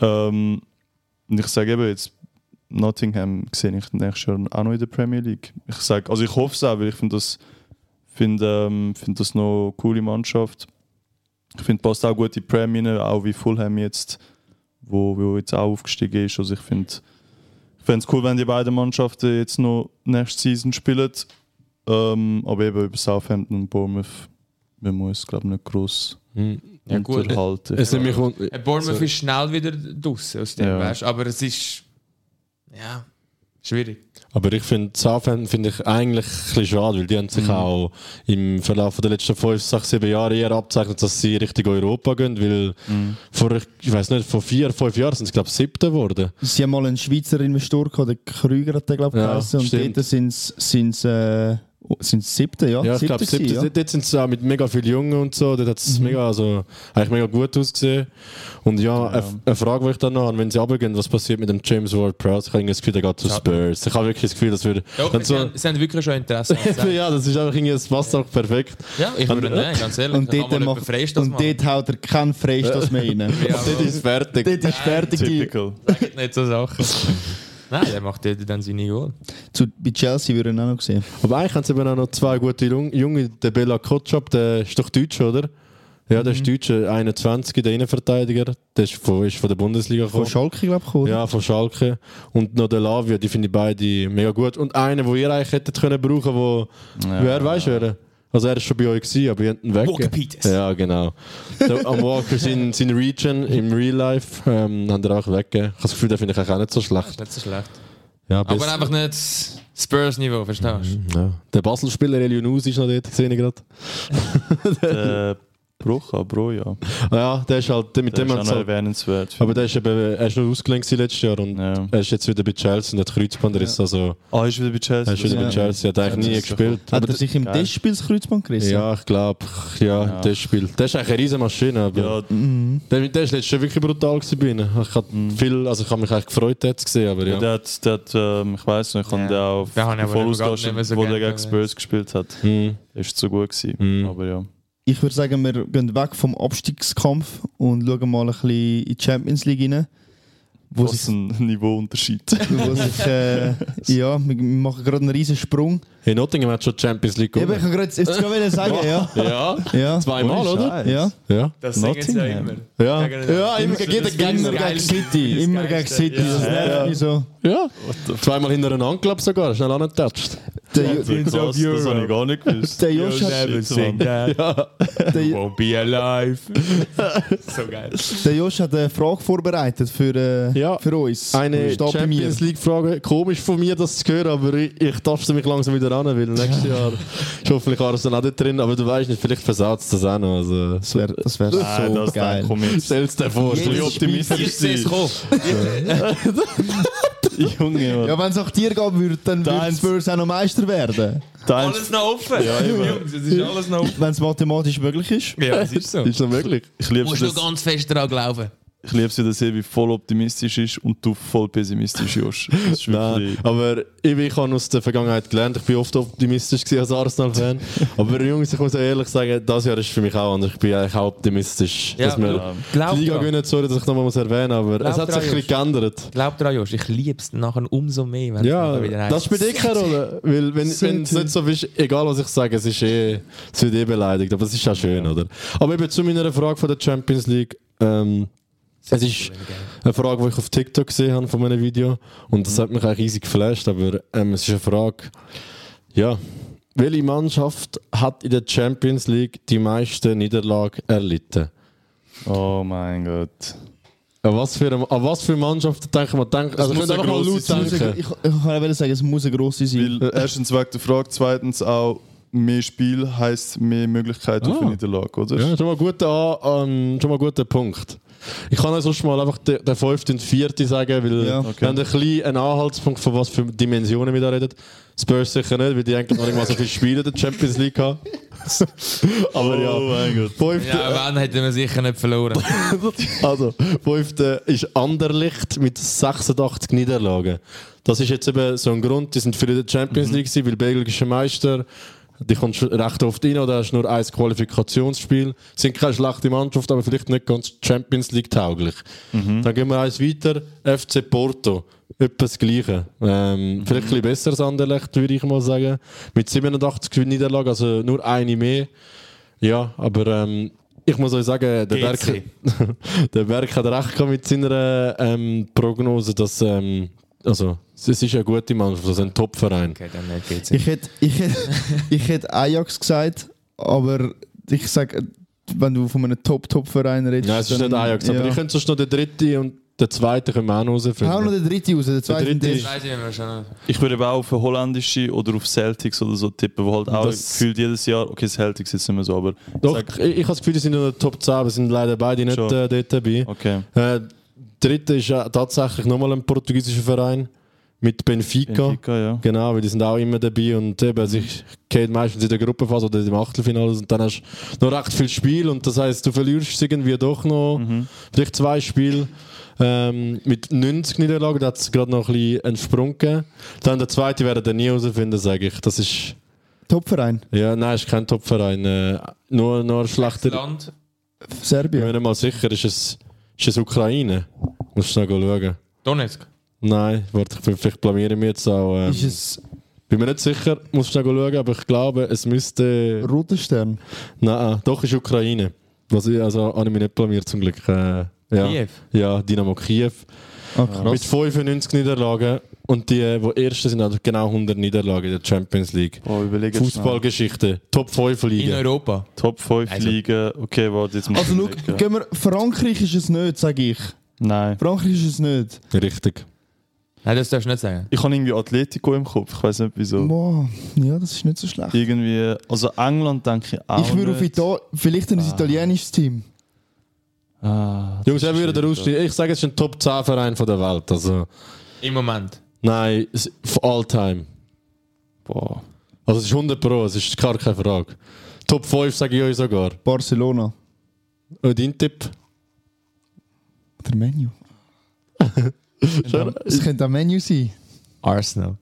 B: Ähm, und ich sage eben jetzt, Nottingham sehe ich nächstes Jahr auch noch in der Premier League. Ich sage, also ich hoffe es auch, weil ich finde das, find, ähm, find das noch eine coole Mannschaft. Ich finde, passt auch gut in die Premier, auch wie Fulham jetzt, wo, wo jetzt auch aufgestiegen ist. Also ich finde, ich fände es cool, wenn die beiden Mannschaften jetzt noch nächste Season spielen. Ähm, aber eben über Southampton und Bournemouth, wir müssen uns, glaube ich, nicht groß
D: Hm.
C: Ja, gut.
B: unterhalten.
D: Es nimmt mich un-
C: Äh, Bournemouth ist schnell wieder draußen aus dem,
B: Ja.
C: weißt aber es ist. Ja, schwierig.
D: Aber ich finde, Southampton finde ich eigentlich ein bisschen schade, weil die haben sich
B: Mhm.
D: auch im Verlauf der letzten 5, 6, 7 Jahre eher abzeichnet, dass sie Richtung Europa gehen, weil
B: Mhm.
D: vor, ich weiß nicht, vor vier, fünf Jahren sind sie, glaube ich, siebter geworden.
A: Sie haben mal einen Schweizer Investor gehabt, der Krüger hat der, glaube ich,
D: Ja,
A: geheißen. Und dort sind sie äh, sind's siebte, ja?
D: Ja, ich glaube,
A: Siebte
D: siebter. Dort sind sie auch mit mega vielen Jungen und so, dort hat es mega, also, eigentlich mega gut ausgesehen. Und ja, eine, eine Frage, die ich dann noch habe, wenn sie runtergehen, was passiert mit dem James Ward-Prowse? Ich habe irgendwie das Gefühl, der geht zu Spurs. Ich habe wirklich das Gefühl, das würde...
C: Sie,
D: so,
C: haben, sie haben wirklich schon Interesse.
D: ja, das ist einfach irgendwie, es passt auch perfekt.
C: ja, ich würde nein, ganz ehrlich.
A: Und
C: Kann
A: dort, macht,
C: Freistoß
A: und dort haut er keinen Freistoß mehr rein.
C: Ja,
D: Dort ist es fertig.
A: Dort ist fertig.
B: Typical.
C: Sagt nicht so Sachen. Nein, der macht dort dann seine Goal.
A: Zu, bei Chelsea würde ich auch noch sehen.
D: Aber eigentlich haben sie eben auch noch zwei gute Jung- Junge. Der Bella Kotschap, der ist doch Deutsch, oder? Ja, der ist Deutsch, äh, 21, der Innenverteidiger. Der ist von, ist von der Bundesliga
A: Von
D: gekommen.
A: Schalke, glaube ich, oder?
D: Ja, von Schalke. Und noch der Lavia, die finde ich beide mega gut. Und einen, den ihr eigentlich hättet können brauchen, wo,
B: Ja.
D: wer weiß wer? Also er ist schon bei euch gewesen, aber ihr habt ihn weg.
C: Walker Peters.
D: Ja, genau. Der, am Walker sein, sein Region im Real Life ähm, haben wir auch weggegeben. Ich habe das Gefühl, den finde ich eigentlich auch nicht so schlecht.
C: nicht so schlecht.
D: Ja,
C: Aber
D: besser.
C: einfach nicht Spurs-Niveau, verstehst du?
D: ja. Der Basel-Spieler Elionus ist noch dort, sehe ich gerade.
B: Der Bruch, Bro, ja.
D: Ah Ja, der ist halt, mit
B: Der
D: dem
B: ist auch noch
D: halt,
B: erwähnenswert.
D: aber der ist eben, er ist noch ausgelenkt letztes Jahr und
B: Ja.
D: er ist jetzt wieder bei Chelsea und hat Kreuzbandriss, also
B: Ah, ist wieder bei Chelsea.
D: er ist wieder
A: Ja.
D: bei Chelsea, hat eigentlich nie
B: das
D: gespielt.
A: Hat
D: Aber
A: er sich im. Testspiel das Kreuzband gerissen?
D: ja, ich glaube, ja,
B: Ja.
D: das Spiel. Der ist eigentlich eine riesen Maschine, aber
B: Ja,
A: Mhm.
D: der, der ist letztes Jahr wirklich brutal gewesen. Ich habe viel, also ich habe mich eigentlich gefreut, den zu sehen, aber ja.
B: der hat, der hat ähm, ich weiß nicht, ich habe
C: Ja.
B: den auch voll ausgelassen, wo der gegen Spurs gespielt hat.
D: Hm.
B: Der ist so gut gewesen.
D: Mhm.
B: Aber ja.
A: Ich würde sagen, wir gehen weg vom Abstiegskampf und schauen mal ein bisschen in die Champions League rein. Wo
B: Was
A: sich,
B: ein Niveauunterschied.
A: wo sich äh, ja, wir machen gerade einen riesen Sprung.
D: Hey, Nottingham hat schon die Champions League
A: Ja, aber ich
D: gewonnen.
A: kann gerade jetzt gerade sagen, ja.
D: Ja,
A: Ja,
D: zweimal, oder?
A: Ja.
D: Ja.
C: Das singen sie ja
B: Nottingham.
C: immer.
D: Ja, ja immer gegen jeden Gegner.
A: Immer gegen City. Immer gegen City. Das nervt mich so.
D: Ja. Zweimal hintereinander, glaube ich sogar. Schnell angetatscht.
A: Der,
B: Also, krass, das habe ich gar nicht gewusst.
A: der Josh hat,
B: Shit, Mann.
C: that.
A: der,
C: Won't be alive. so geil.
A: der Josh hat eine Frage vorbereitet für, äh,
D: Ja.
A: für uns.
D: Eine
A: Steht bei mir.
D: Champions League-Frage. Komisch von mir, das zu hören, aber ich, ich taste mich langsam wieder an, weil nächstes Jahr ist hoffentlich Arsenal auch dort drin. Aber du weißt nicht, vielleicht versaut es das auch noch. Also,
A: Das wäre das wär
B: Nein,
A: so
B: das
A: geil.
B: Jetzt.
D: stell's dir vor.
A: Spiel-
D: optimistisch
C: es
D: sein.
C: kommen.
B: Junge, Mann.
A: Ja, wenn es nach dir gehen würde, dann würde
B: Deins-
A: Spurs auch noch Meister werden.
C: Alles noch offen.
B: Ja.
C: Jungs, es ist alles noch offen.
A: Wenn es mathematisch möglich ist.
C: Ja, es ist so.
D: Ist das möglich?
B: Ich liebe
C: Musst
B: es,
C: du ganz fest daran glauben.
B: Ich liebe es, dass Evi voll optimistisch ist und du voll pessimistisch, Josh. Das ist
D: Nein, aber ich, ich habe aus der Vergangenheit gelernt, ich bin oft optimistisch gewesen als Arsenal-Fan. aber Jungs, ich muss ehrlich sagen, das Jahr ist für mich auch anders. Ich bin eigentlich auch optimistisch,
C: Ja,
D: dass wir
B: ja.
C: Glaub
D: die Liga
C: dran.
D: gewinnen. Sorry, dass ich nochmal erwähnen muss, aber
C: Glaub
D: es hat sich
C: dran,
D: ein bisschen geändert.
C: Glaub dran, Josh, ich liebe es nachher umso mehr, wenn es
D: Ja,
C: wieder
D: das spielt eh keine Rolle. Weil, wenn es nicht so ist, egal was ich sage, es ist eh, es wird eh beleidigt. Aber es ist auch schön, oder? Aber eben zu meiner Frage von der Champions League. Ähm, es ist eine Frage, die ich auf TikTok gesehen habe von meinem Video. Und das hat mich eigentlich riesig geflasht. Aber ähm, es ist eine Frage, ja, welche Mannschaft hat in der Champions League die meisten Niederlagen erlitten?
B: Oh mein Gott.
D: An was für, eine, an was für Mannschaft denken wir? Denk, also,
B: muss
D: einfach mal laut
B: sein.
A: Ich, ich,
D: denken.
A: ich kann auch sagen, es muss eine grosse sein.
B: Weil erstens wegen der Frage, zweitens auch mehr Spiel heisst mehr Möglichkeiten für
D: Ah.
B: Niederlage, oder?
D: Ja, schon mal guter, ähm, schon mal guter Punkt. Ich kann also schon mal einfach den, den fünften und vierten sagen, weil
A: Ja.
B: Okay.
D: wir haben ein bisschen einen Anhaltspunkt, von was für Dimensionen wir da reden. Spurs sicher nicht, weil die eigentlich noch nicht mal so viele Spiele in der Champions League haben. Aber ja,
B: Oh mein Gott.
D: fünfte,
C: Ja, wenn hätten wir sicher nicht verloren.
D: also, fünfte ist Anderlicht mit 86 Niederlagen. Das ist jetzt eben so ein Grund, die sind für die Champions League gewesen, weil belgische Meister, die kommst recht oft rein oder hast nur ein Qualifikationsspiel. Sind keine schlechte Mannschaft, aber vielleicht nicht ganz Champions League tauglich. Dann gehen wir eins weiter, FC Porto. etwas Gleiche. Ähm, Vielleicht ein bisschen besser als Anderlecht, würde ich mal sagen. Mit 87 Niederlagen, also nur eine mehr. Ja, aber ähm, ich muss euch sagen, der Berg, der Berg hat recht gehabt mit seiner ähm, Prognose, dass ähm, also, es ist eine gute Mannschaft, also ein Top-Verein.
C: Okay, dann geht's
A: Ich hätte ich hätt, ich hätt Ajax gesagt, aber ich sage, wenn du von einem Top-Top-Verein redest.
D: Ja, es ist
A: dann-
D: nicht Ajax, aber
A: ja.
D: ich könnte sonst noch den dritten und den zweiten können wir auch noch
A: Hau noch
D: rausfinden.
A: den dritten raus, der zweite.
D: dritte
A: der-
D: ist-
C: Weiß ich
B: würde aber auch auf eine holländische oder auf Celtics oder so tippen, wo halt auch
D: Das-
B: gefühlt jedes Jahr, okay, Celtics ist mehr so, aber
D: Doch,
B: sag-
D: ich, ich habe das Gefühl, die sind in der Top 10, aber sind leider beide nicht äh, dort dabei.
B: okay.
D: Äh, dritte ist ja tatsächlich nochmal ein portugiesischer Verein mit Benfica.
B: Benfica, ja.
D: Genau, weil die sind auch immer dabei und eben, also ich geht meistens in der Gruppenphase oder im Achtelfinale und dann hast du noch recht viel Spiel und das heißt, du verlierst irgendwie doch noch vielleicht zwei Spiele. Ähm, mit 90 Niederlagen, da hat es gerade noch ein bisschen einen Sprung gegeben. Dann der zweite werden wir nie herausfinden, sage ich. Das ist,
A: Top-Verein.
D: ja, nein, ist kein Topverein. Äh, nur, nur ein schlechter.
C: Land.
D: Ich
A: Serbien.
D: bin mir nicht mal sicher, ist es, ist es Ukraine? Musst du noch schauen.
C: Donetsk.
D: Nein, warte, ich- vielleicht blamiere ich mich jetzt auch. Ähm,
A: Ist es
D: bin mir nicht sicher, musst du noch schauen, aber ich glaube, es müsste.
A: Roter Stern?
D: Nein, doch ist Ukraine. Was ich, also habe ich mich nicht blamiert zum Glück. Äh, ja.
C: Kiew.
D: Ja, Dynamo Kiew.
A: Ah,
D: Mit
A: krass.
D: 95 Niederlagen. Und die, die Ersten sind also genau 100 Niederlagen in der Champions League.
B: Oh.
D: Fußballgeschichte. Top 5
C: In
D: Ligen.
C: Europa.
B: Top 5
C: Also-
B: Ligen, okay, warte, jetzt muss
A: Also, schau,
B: überlegen.
A: gehen wir, Frankreich ist es nicht, sage ich.
B: Nein.
A: Frankreich ist es nicht.
D: Richtig.
C: Nein, das darfst du nicht sagen.
B: Ich habe irgendwie Atletico im Kopf, ich weiß nicht wieso.
A: Boah, ja, das ist nicht so schlecht.
B: Irgendwie, also England denke ich auch
A: Ich würde auf. Italien, vielleicht ein italienisches Team.
B: Ah,
D: Jungs,
B: ist
D: würde der ausstehen? Ich sage, es ist ein Top 10 Verein von der Welt. Also,
C: Im Moment.
D: nein, all time.
B: Boah.
D: Also, es ist 100 Pro, es ist gar keine Frage. Top 5 sage ich euch sogar.
A: Barcelona.
D: Und dein Tipp?
A: Der Menu. Es könnte ein Menu sein.
C: Arsenal.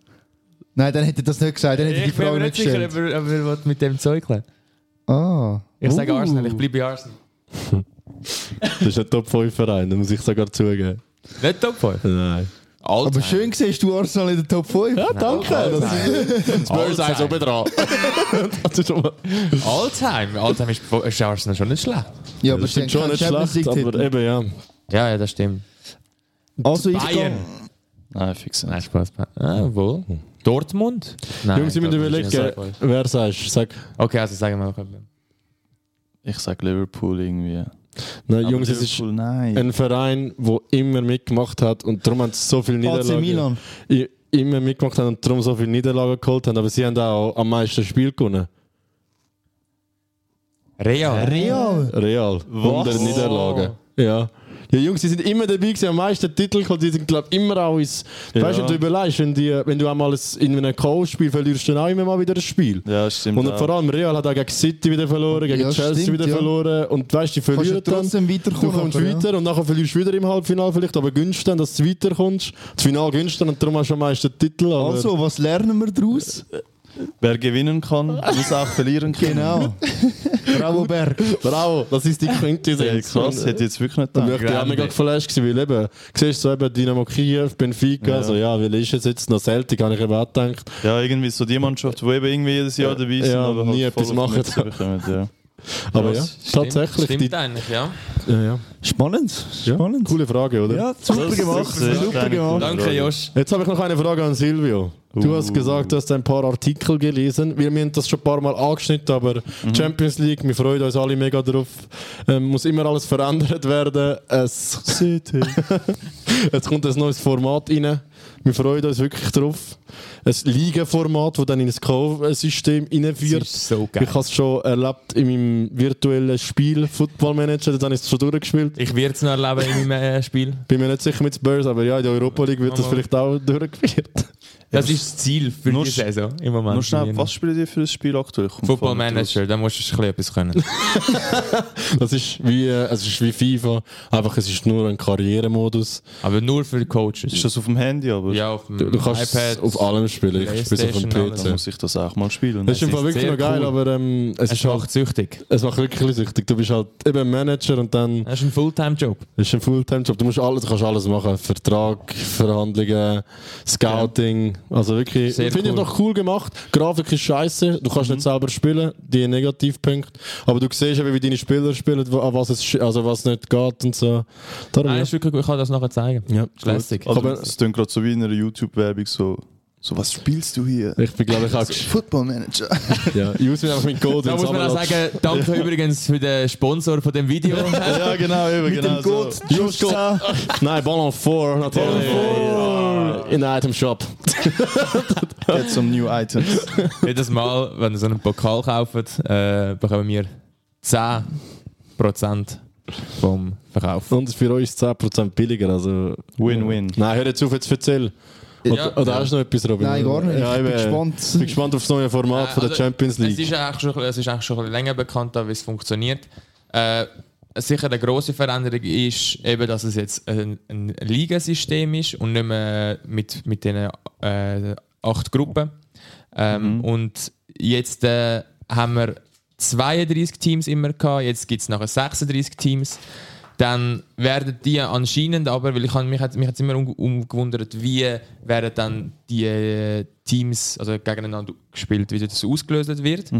A: Nein, dann hätte er das nicht gesagt. Dann hätte er die
C: Ich bin
A: Frage
C: mir
A: nicht
C: nicht sicher, ob er, er mit dem Zeug lernt.
A: Ah.
C: Ich sage
A: Uh.
C: Arsenal, ich bleibe bei Arsenal.
D: Das ist ein Top 5 Verein, da muss ich sogar zugeben.
C: Nicht Top 5.
D: Nein.
A: Aber schön siehst du Arsenal in der Top 5. Ja,
D: danke. Spurs eins oben dran. das mal.
C: Alltime. Alltime ist, ist Arsenal schon nicht schlecht.
A: Ja, aber
D: Das schon nicht schlecht, aber eben ja.
C: Ja, ja, das stimmt.
A: Also ich
C: Bayern.
B: Nein, fix.
C: Nein, Spaß. Ah, wohl. Dortmund? Nein.
D: Jungs, ich muss
C: glaub,
D: überlegen,
C: das
D: wer sagst du? Sag.
C: Okay, also sagen wir noch etwas.
B: Ich sage Liverpool irgendwie.
D: Nein,
B: Aber
D: Jungs, es ist
B: nein.
D: ein Verein, der immer mitgemacht hat und darum haben sie so viele
A: AC
D: Niederlagen.
A: Milan.
D: Immer mitgemacht haben und darum so viele Niederlagen geholt haben, aber sie haben auch am meisten Spiel gewonnen.
C: Real.
A: Real.
D: Real. 100 Niederlagen. Ja. Ja, Jungs, die sind immer dabei gewesen, am meisten Titel geholt. Die sind, glaube ich, immer auch ins.
B: Ja.
D: Weißt du, wenn du überlegst, wenn, die, wenn du einmal ein- in einem K.O.-Spiel verlierst, dann auch immer mal wieder ein Spiel.
B: Ja, stimmt.
D: Und
B: auch.
D: vor allem Real hat auch gegen City wieder verloren, gegen
A: Ja,
D: Chelsea
A: stimmt,
D: wieder
A: ja.
D: verloren. Und weißt du, die
A: Kannst
D: verlieren
A: du
D: dann.
A: trotzdem
D: Du
A: weiterkommen.
D: kommst
A: aber ja.
D: weiter und nachher verlierst du wieder im Halbfinale vielleicht, aber gönnst dann, dass du weiterkommst. Das Finale dann und darum hast du am meisten Titel. Aber
A: Also, was lernen wir daraus?
B: Wer gewinnen kann, muss auch verlieren können.
A: Genau. Bravo Berg.
D: bravo, das ist die Quintessenz.
B: Ja, krass, hätte ich jetzt wirklich nicht gedacht.
D: ich bin auch mega geflasht gewesen, weil eben, siehst du so eben Dynamo Kiew, Benfica,
B: Ja.
D: also ja, wie ist es jetzt noch Celtic, habe ich eben auch gedacht.
B: Ja, irgendwie so die Mannschaft, die eben irgendwie jedes Jahr dabei sind,
D: Ja,
B: aber
D: nie
B: halt voll
D: etwas machen.
B: Ja.
D: Aber ja,
B: Krass.
D: tatsächlich.
C: Stimmt
D: die,
C: eigentlich, ja.
D: ja, ja.
A: Spannend.
D: Ja,
A: Spannend.
D: Coole Frage, oder?
A: Ja, super gemacht. Super gemacht.
C: Danke, Josh.
D: Jetzt habe ich noch eine Frage an Silvio. Du hast gesagt, du hast ein paar Artikel gelesen. Wir, haben das schon ein paar Mal angeschnitten, aber Champions League, wir freuen uns alle mega drauf. Ähm, muss immer alles verändert werden. Es,
B: City.
D: jetzt kommt ein neues Format rein. Wir freuen uns wirklich drauf. Ein Liga-Format, das dann in das K.O.-System reinführt.
C: Das ist so geil.
D: Ich habe es schon erlebt in meinem virtuellen Spiel Football Manager, da habe ich es schon durchgespielt.
C: Ich werde es noch erleben in meinem äh, Spiel.
D: Bin mir nicht sicher mit Spurs, aber ja, in der Europa League wird das
C: Mal.
D: vielleicht auch durchgeführt.
C: Das ist das Ziel für
B: Nur
C: die Saison im Moment.
B: Nur schnell, was spielt ihr für ein Spiel aktuell?
C: Football Manager, da musst du ein bisschen etwas können.
D: Das ist wie, es ist wie FIFA, einfach es ist nur ein Karrieremodus.
C: Aber nur für die Coaches.
B: Ist das auf dem Handy, aber
C: ja, auf dem
D: Du, du kannst es auf allem spielen, ich spiele auf dem PC.
B: dann muss ich das auch mal spielen.
D: Das ist im
C: Das
D: Fall
C: ist
D: wirklich noch geil,
C: cool.
D: aber ähm, es,
C: Es
D: ist halt,
C: macht süchtig.
D: es macht wirklich süchtig. Du bist halt eben Manager und dann
C: Das ist ein Fulltime-Job.
D: Das ist ein Fulltime-Job. Du musst alles, du kannst alles machen. Vertrag, Verhandlungen, Scouting. Also wirklich, finde ich
C: cool.
D: noch cool gemacht. Grafik ist scheiße. Du kannst nicht selber spielen, die Negativpunkte. Aber du siehst eben, wie deine Spieler spielen, an was es, also was nicht geht und so. Darum,
C: Nein,
D: ja.
C: ist wirklich gut. Ich kann das nachher zeigen.
D: ja.
C: Ist lässig.
B: Also,
D: Aber-
B: es klingt gerade so wie in einer YouTube-Werbung so, so, was spielst du hier?
D: Ich bin, glaube ich, auch.
B: Football Manager.
D: ja. Ich muss mir einfach mit Code
C: Da muss man auch sagen, danke übrigens für den Sponsor von dem Video.
B: ja, genau, eben, genau. so.
D: Just go. Nein, Ballon 4 natürlich. In der Item Shop.
B: Get some new items.
C: Jedes Mal, wenn ihr so einen Pokal kauft, äh, bekommen wir 10% vom Verkauf.
D: Und für uns 10% billiger. Also,
B: Win-win.
D: Nein, hör jetzt auf, jetzt erzähl. Oder,
C: Ja.
D: oder hast du noch etwas, Robin?
A: Nein, gar nicht.
D: Ja,
A: ich bin gespannt.
D: Ich bin gespannt auf das neue Format von der
C: Also,
D: Champions League.
C: Es ist eigentlich schon, es ist eigentlich schon ein bisschen länger bekannt, wie es funktioniert. Äh, sicher eine große Veränderung ist eben, dass es jetzt ein, ein Ligasystem ist und nicht mehr mit, mit den äh, acht Gruppen. Ähm, Und jetzt äh, haben wir 32 Teams immer gehabt, jetzt gibt es nachher 36 Teams. Dann werden die anscheinend aber, weil ich habe mich, hat- mich hat's immer um, umgewundert, wie werden dann die äh, Teams also gegeneinander gespielt, wie das ausgelöst wird.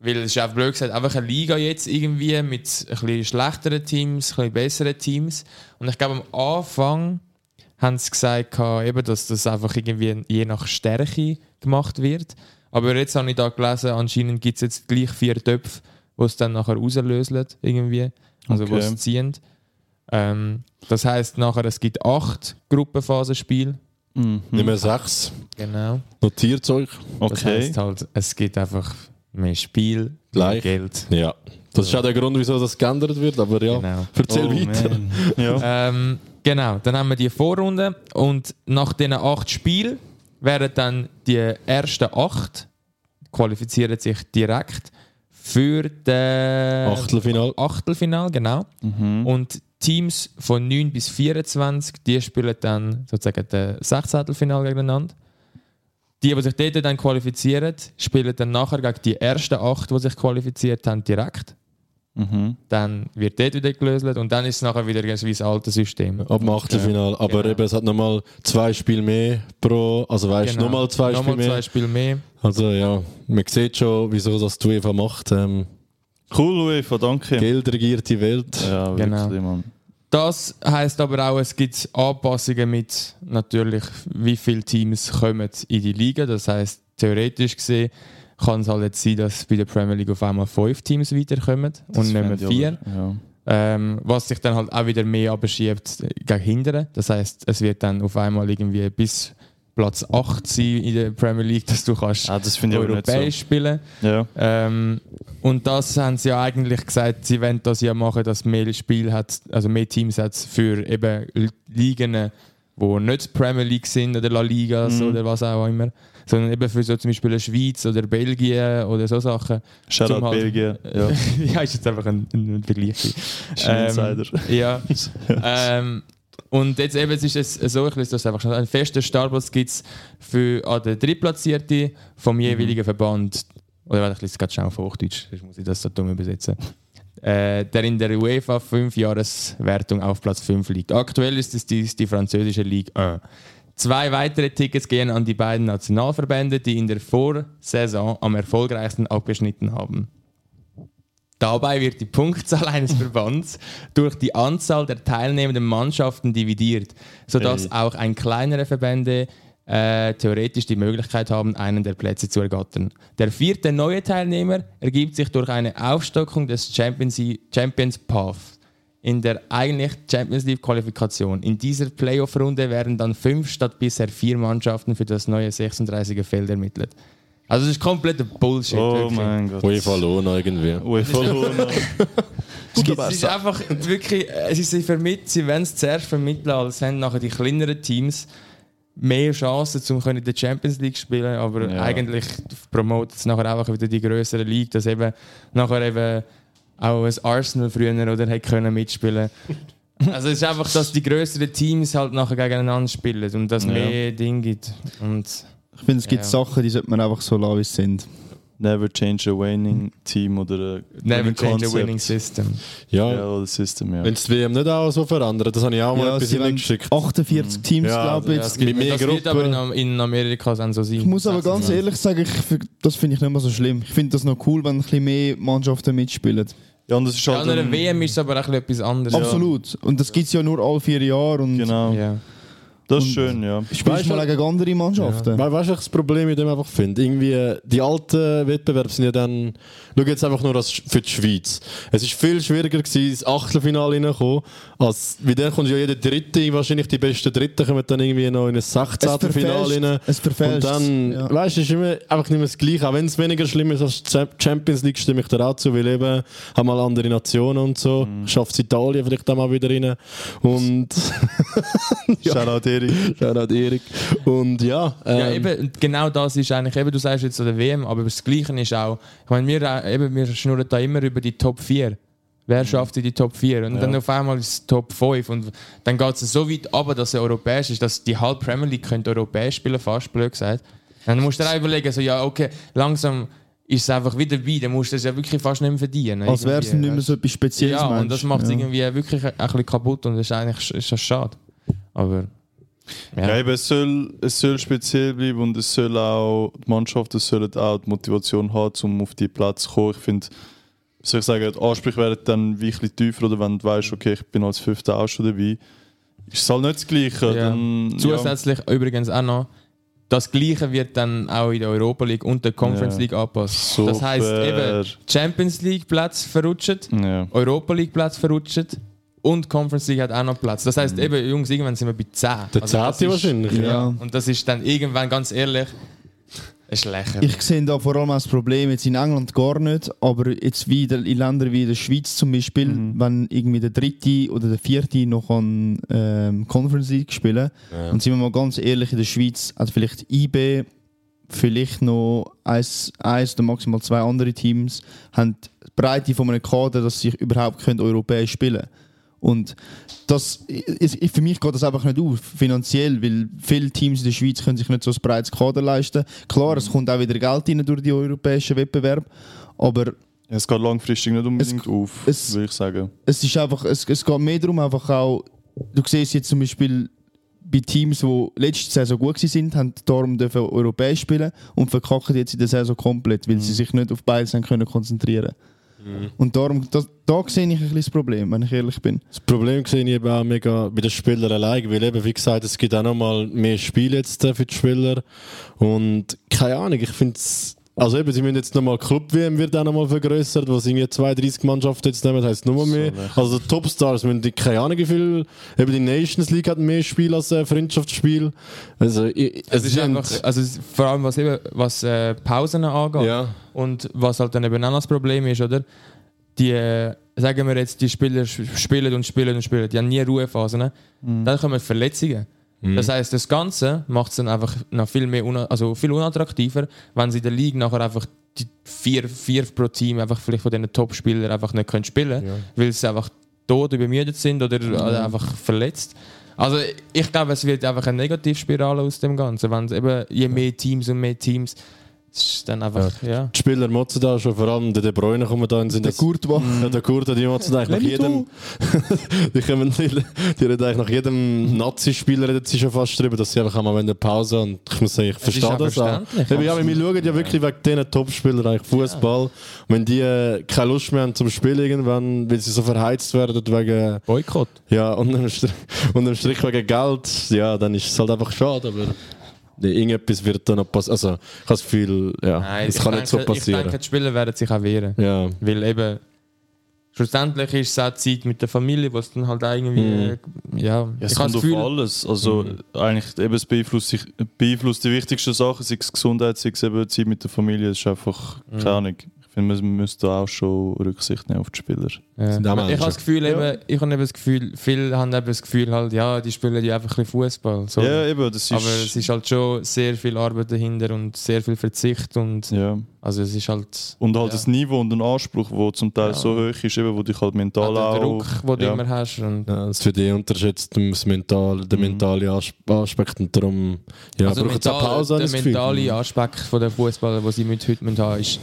C: Weil es ist einfach blöd gesagt, einfach eine Liga jetzt irgendwie mit ein bisschen schlechteren Teams, ein bisschen besseren Teams. Und ich glaube, am Anfang haben sie gesagt, eben, dass das einfach irgendwie je nach Stärke gemacht wird. Aber jetzt habe ich da gelesen, anscheinend gibt es jetzt gleich vier Töpfe, die es dann nachher rauslösen, irgendwie. Also,
B: Okay.
C: die es ziehen. Ähm, das heißt nachher, es gibt acht Gruppenphasenspiele.
D: Nicht mehr sechs.
C: Genau.
D: Notiert euch.
C: Das
B: Okay.
C: heißt halt, es gibt einfach mehr Spiel, mehr
D: Gleich.
C: Geld.
D: Ja. Das ist auch der Grund, wieso das geändert wird, aber ja.
C: Genau.
D: Erzähl
B: Oh,
D: weiter.
B: Ja.
C: Ähm, genau, dann haben wir die Vorrunde und nach diesen acht Spielen werden dann die ersten acht qualifizieren sich direkt für den
D: Achtelfinal.
C: Achtelfinal, genau. Und Teams von 9 bis 24, die spielen dann sozusagen den Sechzehntelfinal gegeneinander. Die, die sich dort dann qualifizieren, spielen dann nachher gegen die ersten acht, die sich qualifiziert haben, direkt.
B: Mhm.
C: Dann wird dort wieder gelöst und dann ist es nachher wieder irgendwie das alte System.
D: Ab dem Achtelfinal. Aber
C: Genau.
D: eben, es hat nochmal zwei Spiele mehr pro. Also weißt du,
C: Genau.
D: nochmal zwei
C: Nochmal
D: Spiele mehr.
C: zwei Spiele mehr.
D: Also ja, man sieht schon, wieso das die UEFA macht. Ähm,
B: Cool, UEFA, danke.
D: Geld regiert die Welt.
B: Ja, wirklich,
C: Genau.
B: Mann.
C: Das heißt aber auch, es gibt Anpassungen mit natürlich, wie viele Teams kommen in die Liga. Das heißt, theoretisch gesehen kann es halt jetzt sein, dass bei der Premier League auf einmal fünf Teams weiterkommen und
B: Das
C: nicht mehr vier.
B: Ja.
C: Ähm, was sich dann halt auch wieder mehr abschiebt gegen Hindern. Das heißt, es wird dann auf einmal irgendwie bis Platz 8 sein in der Premier League, dass du kannst
B: Ah, das
C: europäisch spielen
B: Ja.
C: ähm, und das haben sie ja eigentlich gesagt, sie wollen das ja machen, dass mehr Spiel hat, also mehr Teams hat für eben Ligen, die nicht Premier League sind oder La Ligas
B: Mhm.
C: oder was auch immer, sondern eben für so zum Beispiel die Schweiz oder Belgien oder so Sachen.
B: Shoutout
C: halt-
B: Belgien. Ja.
C: ja, ist jetzt einfach ein, ein Vergleich.
B: Ein Insider.
C: Ja. ähm, und jetzt eben es ist es so, ich lese das einfach schnell. Ein fester Startplatz gibt es für an den Drittplatzierten vom jeweiligen Verband. Oder warte, ich lese es gerade schnell auf Hochdeutsch, sonst muss ich das so dumm übersetzen. Äh, der in der UEFA 5-Jahres-Wertung auf Platz 5 liegt. Aktuell ist es dies die französische Ligue 1. Zwei weitere Tickets gehen an die beiden Nationalverbände, die in der Vorsaison am erfolgreichsten abgeschnitten haben. Dabei wird die Punktzahl eines Verbands durch die Anzahl der teilnehmenden Mannschaften dividiert, sodass auch ein kleinere Verbände äh, theoretisch die Möglichkeit haben, einen der Plätze zu ergattern. Der vierte neue Teilnehmer ergibt sich durch eine Aufstockung des Champions, Champions Path in der eigentlich Champions League Qualifikation. In dieser Playoff-Runde werden dann fünf statt bisher vier Mannschaften für das neue 36er Feld ermittelt. Also das ist kompletter Bullshit.
B: Oh
C: wirklich.
B: mein Gott.
D: UEFA Lohn irgendwie.
B: UEFA Luna.
C: Es ist- es ist einfach wirklich, äh, sie, sie, vermit, sie wollen es zuerst vermitteln, als haben nachher die kleineren Teams mehr Chancen, um können in der Champions League zu spielen, aber
B: Ja.
C: eigentlich promotet es nachher einfach wieder die größere League, dass eben nachher eben auch ein Arsenal früher oder hätte können mitspielen. Also es ist einfach, dass die größeren Teams halt nachher gegeneinander spielen und dass
B: Ja.
C: mehr Dinge gibt. Und
A: Ich finde, es gibt
C: Ja.
A: Sachen, die sollte man einfach so lassen, wie sie sind.
B: Never change a winning team oder a
C: never
B: winning
C: change a
B: concept.
C: winning system.
D: Ja,
B: Ja, oder System, ja.
D: wenn es die WM nicht auch so verändert, das habe ich auch mal
A: Ja,
D: etwas hineingeschickt.
A: 48 Teams,
D: Ja,
A: glaube ich.
D: ja,
A: jetzt.
D: es gibt-
C: Mit
D: mehr
C: das wird aber
D: Gruppen.
C: in, Amerika dann so sein.
A: Ich muss aber ganz ehrlich sagen, ich, das finde ich nicht mehr so schlimm. Ich finde das noch cool, wenn ein bisschen mehr Mannschaften mitspielen.
B: Ja, und das ist
C: Ja,
B: halt
C: an einer
B: ein-
C: WM ist es aber auch etwas anderes.
A: Absolut. Und das gibt es ja nur alle vier Jahre. Und
B: Genau.
C: Ja.
B: Das ist schön, ja.
A: spielst
D: Weißt
A: mal
D: du-
A: gegen andere Mannschaften.
D: We weißt du, was ich das Problem mit dem einfach finde? Irgendwie, äh, die alten Wettbewerbe sind ja dann. Schau jetzt einfach nur als für die Schweiz. Es ist viel schwieriger gewesen, ins Achtelfinale reinzukommen, als. Wie dann kommt ja jeder Dritte, wahrscheinlich die besten Dritten kommen dann irgendwie noch in ein 16. Finale rein.
A: Es verfälscht.
D: Und dann,
A: ja.
D: weißt du, es ist immer einfach nicht mehr das Gleiche. Auch wenn es weniger schlimm ist als Champions League, stimme ich dir auch zu, weil eben haben mal andere Nationen und so. Schafft es Italien vielleicht auch mal wieder rein. Und.
B: Shoutout Erik.
D: Shoutout Erik. Und ja.
C: Ja,
D: ähm,
C: eben, und genau das ist eigentlich, eben, du sagst jetzt so der WM, aber das Gleiche ist auch, ich meine, wir, äh, eben, wir schnurren da immer über die Top 4. Wer schafft in die Top 4? Und dann auf einmal ist Top 5. Und dann geht es so weit ab, dass es europäisch ist, dass die halbe Premier League könnte europäisch spielen, fast blöd gesagt. Dann musst du dir auch überlegen, so, ja, okay, langsam ist es einfach wieder dabei, dann musst du es ja wirklich fast nicht mehr verdienen.
A: Als wäre es nicht mehr so etwas Spezielles.
C: Ja, und
A: meinst
C: das
A: du?
C: macht es
A: ja.
C: irgendwie wirklich ein bisschen kaputt und das ist eigentlich ist das schade. Aber.
B: Ja, eben, es, soll, es soll speziell bleiben und es soll auch, die Mannschaften sollen auch die Motivation haben, um auf die Platz zu kommen. Ich finde, soll ich sagen, die Ansprüche werden dann wie ein bisschen tiefer oder wenn du weißt, okay, ich bin als Fünfter auch schon dabei, ist es halt nicht das Gleiche.
C: Ja.
B: Dann,
C: Zusätzlich übrigens auch noch, das Gleiche wird dann auch in der Europa League und der Conference
B: Ja.
C: League angepasst.
B: Super.
C: Das heisst eben Champions League Platz verrutscht,
B: Ja. ja.
C: Europa League Platz verrutscht und Conference League hat auch noch Platz. Das heisst eben, Jungs, irgendwann sind wir bei 10.
D: Der
C: Also das
D: Zehnte
C: ist-
D: wahrscheinlich.
A: Ja.
C: Ja. Und das ist dann irgendwann, ganz ehrlich, ist lächerlich.
A: Ich sehe da vor allem als Problem jetzt in England gar nicht, aber jetzt wieder in Ländern wie der Schweiz zum Beispiel, wenn irgendwie der dritte oder der vierte noch an ähm, Conference League spielen. Und sind wir mal ganz ehrlich, in der Schweiz hat vielleicht IB, vielleicht noch eins, eins oder maximal zwei andere Teams, haben die Breite von einem Kader, dass sie überhaupt können europäisch spielen können. Und das, ist, für mich geht das einfach nicht auf, finanziell, weil viele Teams in der Schweiz können sich nicht so ein breites Kader leisten. Klar, es kommt auch wieder Geld rein durch die europäischen Wettbewerbe, aber
B: es geht langfristig nicht unbedingt auf,
A: es-
B: würde ich sagen.
A: es ist einfach, es, es geht mehr darum, einfach auch, du siehst jetzt zum Beispiel bei Teams, die letzte Saison gut waren, haben darum dürfen europäisch spielen und verkacken jetzt in der Saison komplett, weil sie sich nicht auf beides haben können konzentrieren Und darum, das, da sehe ich ein bisschen das Problem, wenn ich ehrlich bin.
D: Das Problem sehe ich eben auch mega bei den Spielern allein, weil eben, wie gesagt, es gibt auch nochmal mehr Spiele jetzt äh, für die Spieler und keine Ahnung, ich finde es also eben, sie müssen jetzt nochmal Club-WM wird auch nochmal vergrößert, was irgendwie 32 Mannschaften jetzt nehmen, heisst nur mehr. Also die Topstars müssen die, keine Ahnung wie viel, eben die Nations League hat mehr Spiel als äh, Freundschaftsspiel. Also, ich,
C: Es ist
D: sind-
C: einfach, also es- vor allem was, eben, was äh, Pausen angeht
D: Ja.
C: und was halt dann eben auch das Problem ist, oder? Die, äh, sagen wir jetzt, die Spieler spielen und spielen und spielen, die haben nie Ruhephasen. Ne? Dann kommen Verletzungen. Das heißt, das Ganze macht es dann einfach noch viel mehr, una also viel unattraktiver, wenn sie in der Liga nachher einfach die vier, vier pro Team einfach vielleicht von diesen Top-Spielern einfach nicht können spielen weil sie einfach tot übermüdet sind oder, oder einfach verletzt. Also ich glaube, es wird einfach eine Negativspirale aus dem Ganzen, wenn eben je mehr Teams und mehr Teams, ist dann einfach, ja.
D: Die Spieler motzen da schon, vor allem der De Bruyne kommen da in sind
A: Der
D: das-
A: Courtois.
D: Ja, der Kurte, die motzen eigentlich nach jedem. die, kommen, die, die reden eigentlich nach jedem Nazi-Spieler reden sie schon fast drüber, dass sie einfach einmal eine Pause und ich muss sagen, ich verstehe das auch. ja, weil wir schauen ja wirklich wegen diesen Topspielern eigentlich Fußball. Und wenn die äh, keine Lust mehr haben zum Spielen irgendwann, weil sie so verheizt werden wegen
C: Boykott.
D: ja unterm Strich, unterm Strich wegen Geld, ja, dann ist es halt einfach schade, aber irgendetwas wird dann noch passieren. Also ich habe das Gefühl, ja,
C: Nein,
D: es
C: ich
D: kann
C: denke,
D: nicht so
C: Ich
D: passieren.
C: denke, die Spieler werden sich auch wehren.
D: ja.
C: Weil eben, schlussendlich ist es auch Zeit mit der Familie, was dann halt irgendwie, äh, ja,
B: Ja, es
C: ich
B: kommt auf alles. Also eigentlich eben, es beeinflusst, sich, beeinflusst die wichtigsten Sachen, sei es Gesundheit, sei es eben Zeit mit der Familie. Es ist einfach, keine Ahnung. Finde, man müsste da auch schon Rücksicht nehmen auf die Spieler.
C: Ja. Ich habe das Gefühl,
B: Ja.
C: eben, ich habe eben das Gefühl, viele haben eben das Gefühl halt, ja, die spielen ja einfach ein bisschen Fußball. So.
B: Ja, eben, das ist.
C: Aber es ist halt schon sehr viel Arbeit dahinter und sehr viel Verzicht und
B: ja.
C: also es ist halt
B: Und halt
C: Ja.
B: das Niveau und ein Anspruch, der zum Teil
C: Ja.
B: so hoch ist, eben, wo dich halt mental
C: auch
B: auch.
C: der Druck, den du
B: ja.
C: immer hast. Und
D: Ja, das wird eh unterschätzt, das mental, der
B: Mhm.
D: mentale As- Aspekt und darum ja,
C: also
D: braucht es auch
C: mental,
D: Pause,
C: der mentale Aspekt von der Fußballer, den sie mit heute haben, ist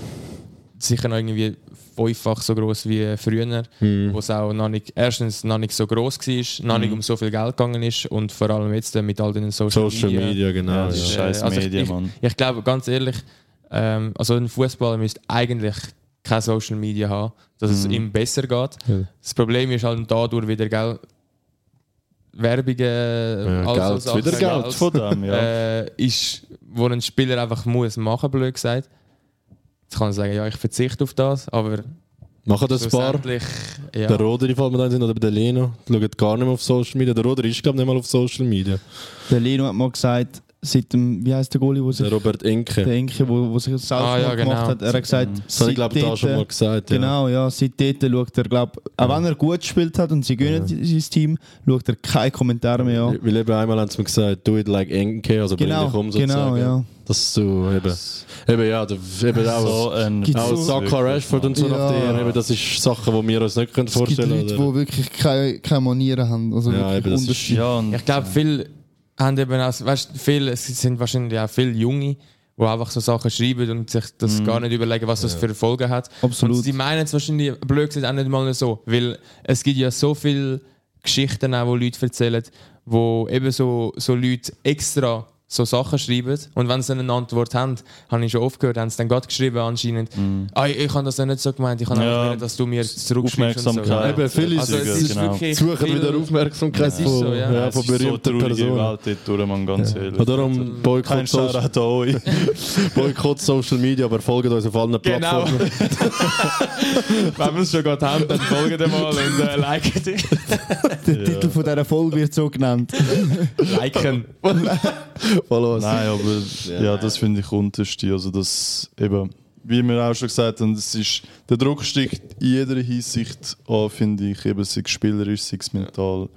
C: sicher noch irgendwie fünffach so groß wie früher,
D: Mhm.
C: wo es auch noch nicht, erstens noch nicht so groß war, noch nicht
B: Mhm.
C: um so viel Geld gegangen ist und vor allem jetzt äh, mit all den Social,
D: Social Media, genau.
B: Ja,
D: Ja,
B: ist
C: Äh,
B: scheiß
C: also ich-
B: Medien,
C: ich-
B: Mann.
C: Ich glaube, ganz ehrlich, ähm, also ein Fußballer müsste eigentlich kein Social Media haben, dass es
B: Mhm.
C: ihm besser geht.
D: Ja.
C: Das Problem ist halt dadurch wieder, gell, Werbungen, all so
D: Geld,
C: Sachen,
D: wieder Geld.
B: Geld von dem, ja.
C: äh, ist, wo ein Spieler einfach muss machen, blöd gesagt. Jetzt kann er sagen, ja, ich verzichte auf das, aber
D: Machen das Paar.
C: schlussendlich, ja.
D: Der Roderi fällt mir da sind oder der Leno. Schaut gar nicht mehr auf Social Media. Der Roderi ist, glaube ich, nicht mal auf Social Media.
A: Der Leno hat mal gesagt, seit dem, wie heißt der Goalie, wo sich,
D: Der Robert Enke.
A: der Enke, wo, wo sich das
C: Ah, ja,
A: gemacht
C: genau.
A: hat, er hat gesagt,
D: Das habe ich, glaube ich, da schon mal gesagt. Ja.
A: Genau, ja, seit dort schaut er, glaube auch wenn er gut gespielt hat und sie gönnen sein Team, schaut er keine Kommentare mehr an.
D: Weil eben einmal haben sie mir gesagt, do it like Enke, also bring
A: Genau,
D: dich um sozusagen.
A: genau, ja.
D: Dass du eben, eben ja, eben auch,
B: so ein
D: auch
A: so-
D: Saka Rashford und so
A: Ja.
D: nach der eben, das ist Sachen, die wir uns nicht können
A: Es gibt
D: vorstellen
A: Leute,
D: können.
A: die wirklich keine, keine Manieren haben. Also
D: Ja,
A: wirklich
D: eben, das ist-.
B: Ja, und
C: Ich glaube, viele haben eben auch, weißt, viele, es sind wahrscheinlich auch viele Junge, die einfach so Sachen schreiben und sich das gar nicht überlegen, was das für Folgen hat.
A: Absolut.
C: Und sie meinen es wahrscheinlich, blöd gesagt, auch nicht mal so, weil es gibt ja so viele Geschichten auch, die Leute erzählen, wo eben so, so Leute extra so Sachen schreiben und wenn sie eine Antwort haben, habe ich schon oft gehört, haben sie dann gerade geschrieben anscheinend, ah, ich, ich habe das ja nicht so gemeint, ich habe
B: Ja.
C: einfach wollen, dass du mir zurückschreibst und so.
B: Aufmerksamkeit.
D: Eben, viele
C: Also es
B: Genau.
C: ist wirklich
D: Suchen
C: viel-
D: wieder Aufmerksamkeit
C: ist
D: von,
C: so, ja.
D: ja, von
B: so
D: berühmten
B: traurige
D: Personen.
B: Welt dort durch, man ganz ehrlich.
D: Und darum Boykott,
B: Shoutout an euch.
D: Boykott Social Media, aber folgt uns auf allen
C: Genau.
D: Plattformen.
C: Wenn wir es schon gerade haben, dann folgen wir mal und äh, liken die.
A: Der Titel von dieser Folge wird so genannt.
C: Liken.
D: Follow us.
B: Nein, aber ja, das finde ich unterste. Also das eben, wie wir auch schon gesagt haben, das ist, der Druck steigt in jeder Hinsicht an, finde ich, eben sei es spielerisch, sei es mental.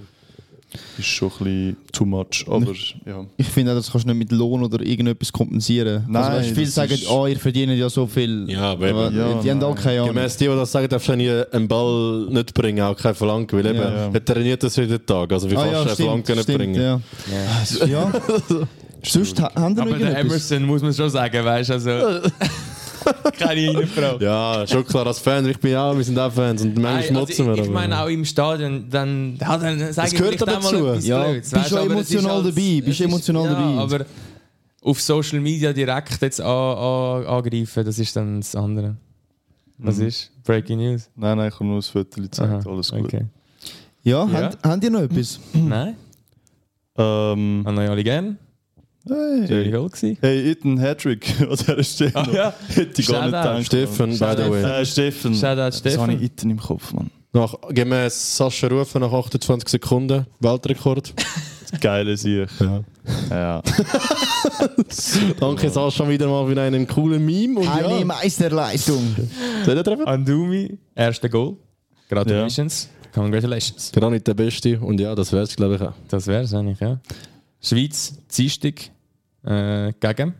B: Ist schon ein bisschen too much, aber ja.
A: Ich finde auch, das kannst du nicht mit Lohn oder irgendetwas kompensieren.
B: Nein,
A: also, weißt, viele sagen,
B: ist-
A: oh, ihr verdient ja so viel.
D: Ja, aber eben.
B: Ja,
A: die haben auch
B: nein.
A: keine Ahnung.
D: Gemäss die, die das sagen, darfst du einen Ball nicht bringen, auch kein Flanken, weil eben,
A: Ja.
B: Ja.
D: er trainiert das jeden Tag, also wie
A: Ah,
D: kannst
A: ja,
D: du eine
A: stimmt,
D: Flanke nicht
A: stimmt,
D: bringen?
A: Ja. ja. Sonst ha- haben wir
C: Aber der? Emerson muss man schon sagen, weißt du, also. Keine Reinfrau.
D: Ja, schon klar, als Fan, ich bin auch, wir sind auch Fans und manchmal
C: Nein,
D: schmutzen
C: also
D: wir.
C: ich, ich meine auch im Stadion, dann, ja, dann sage ich
D: gehört
C: vielleicht
D: dazu.
C: mal etwas
A: Ja,
C: Blödes,
A: bist
C: ist
A: emotional
C: halt-
A: dabei, bist
C: ist-
A: emotional
C: ja,
A: dabei.
C: aber auf Social Media direkt jetzt an, an, angreifen, das ist dann das andere. Was
B: Mhm.
C: ist? Breaking News?
B: Nein, nein, ich habe nur das Foto gezeigt,
C: Aha,
B: alles gut.
C: Okay.
A: Ja,
C: Ja.
A: Habt, habt ihr noch etwas?
C: Nein?
B: Ähm,
C: Haben wir alle gern? Jerry
B: hey,
C: Hill gewesen?
B: hey, Ethan Hattrick an dieser Stelle.
C: Ah ja,
B: Hätte ich gar nicht gedacht.
D: Steffen, by the way.
B: Äh, Steffen.
C: Shoutout
B: Das habe
C: Steffen.
B: ich Ethan im Kopf, Mann.
D: Nach, gemäß Sascha Rufen nach 28 Sekunden Weltrekord.
B: Geile Sieg.
D: Ja.
B: Ja.
D: Danke Sascha wieder mal für einen coolen Meme. Und
A: Eine
D: ja,
A: Meisterleistung.
D: soll er treffen?
C: Andumi, erster Goal. Congratulations. Congratulations.
D: Gar nicht der Beste. Und ja, das wär's, glaube ich auch.
C: Das wäre es eigentlich, ja. Schweiz, Dienstag äh, gegen.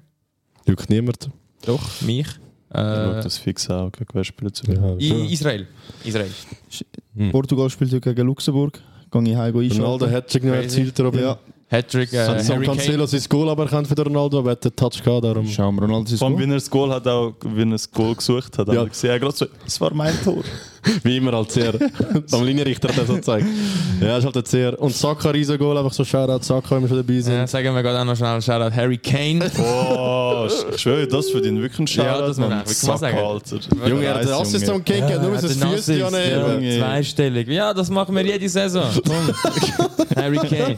D: Juckt niemand.
C: Doch, mich.
B: Ich schaue
C: Äh,
B: das fix auch gegen wer spielt zu.
D: Ja,
C: Israel. Israel.
A: Portugal spielt heute gegen Luxemburg. Gehe ich heim
D: Ronaldo
A: einschalten.
D: hat sich noch erzielt, Robin.
A: Ja,
C: Hattrick, äh,
D: Hat Sam Cancelo sein Goal aberkannt für den Ronaldo, aber er hat den Touch gehabt, darum.
A: schauen wir Ronaldo sein Goal.
B: er das Goal hat, auch wenn er das Goal gesucht hat,
D: Ja.
B: gesehen, gerade so, das war mein Tor.
D: Wie immer halt sehr. Am Linienrichter hat er so gezeigt. Ja, ist halt sehr. Und Saka riesen Goal, einfach so Shoutout Saka, wenn wir schon dabei sind.
C: Ja, sagen wir gerade auch noch schnell Shoutout Harry Kane.
B: Oh, ich schwöre, das verdient wirklich einen Shoutout.
C: Ja, das muss man wirklich sagen.
B: Alter.
D: Junge, er hat den Assist am Kick, er hat nur
C: Ja,
D: sein
C: den
D: Füßchen
C: ja, zweistellig. Ja, das machen wir jede Saison. Komm. Harry Kane.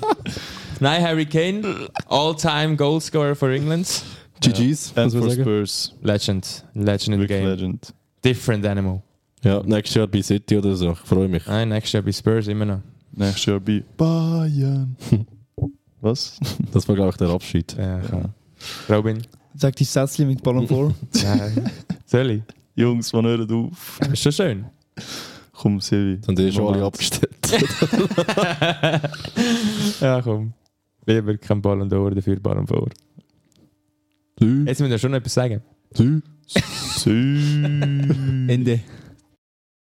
C: Nein, Harry Kane, all-time Goalscorer for England.
D: GG's,
B: And
D: muss man sagen.
B: Spurs.
C: Legend. Legend in the game.
B: Legend.
C: Different animal.
D: Ja, nächstes Jahr bei City oder so. Ich freue mich.
C: Nein, nächstes Jahr bei Spurs immer noch.
B: Nächstes Jahr bei Bayern. Was?
D: Das war, glaube ich, der Abschied.
C: Ja, komm. Robin.
A: Sag die Sätzchen mit Ballon vor.
C: Nein. Soll ich?
B: Jungs, man hört auf.
C: Ist schon schön.
B: Komm, Silvi.
D: Dann die schon alle abgestellt.
C: Ja, komm. Lieber kein Ballon d'Or, dafür Ballon.
D: Sü,
C: Jetzt müssen wir schon noch etwas sagen.
A: Ende.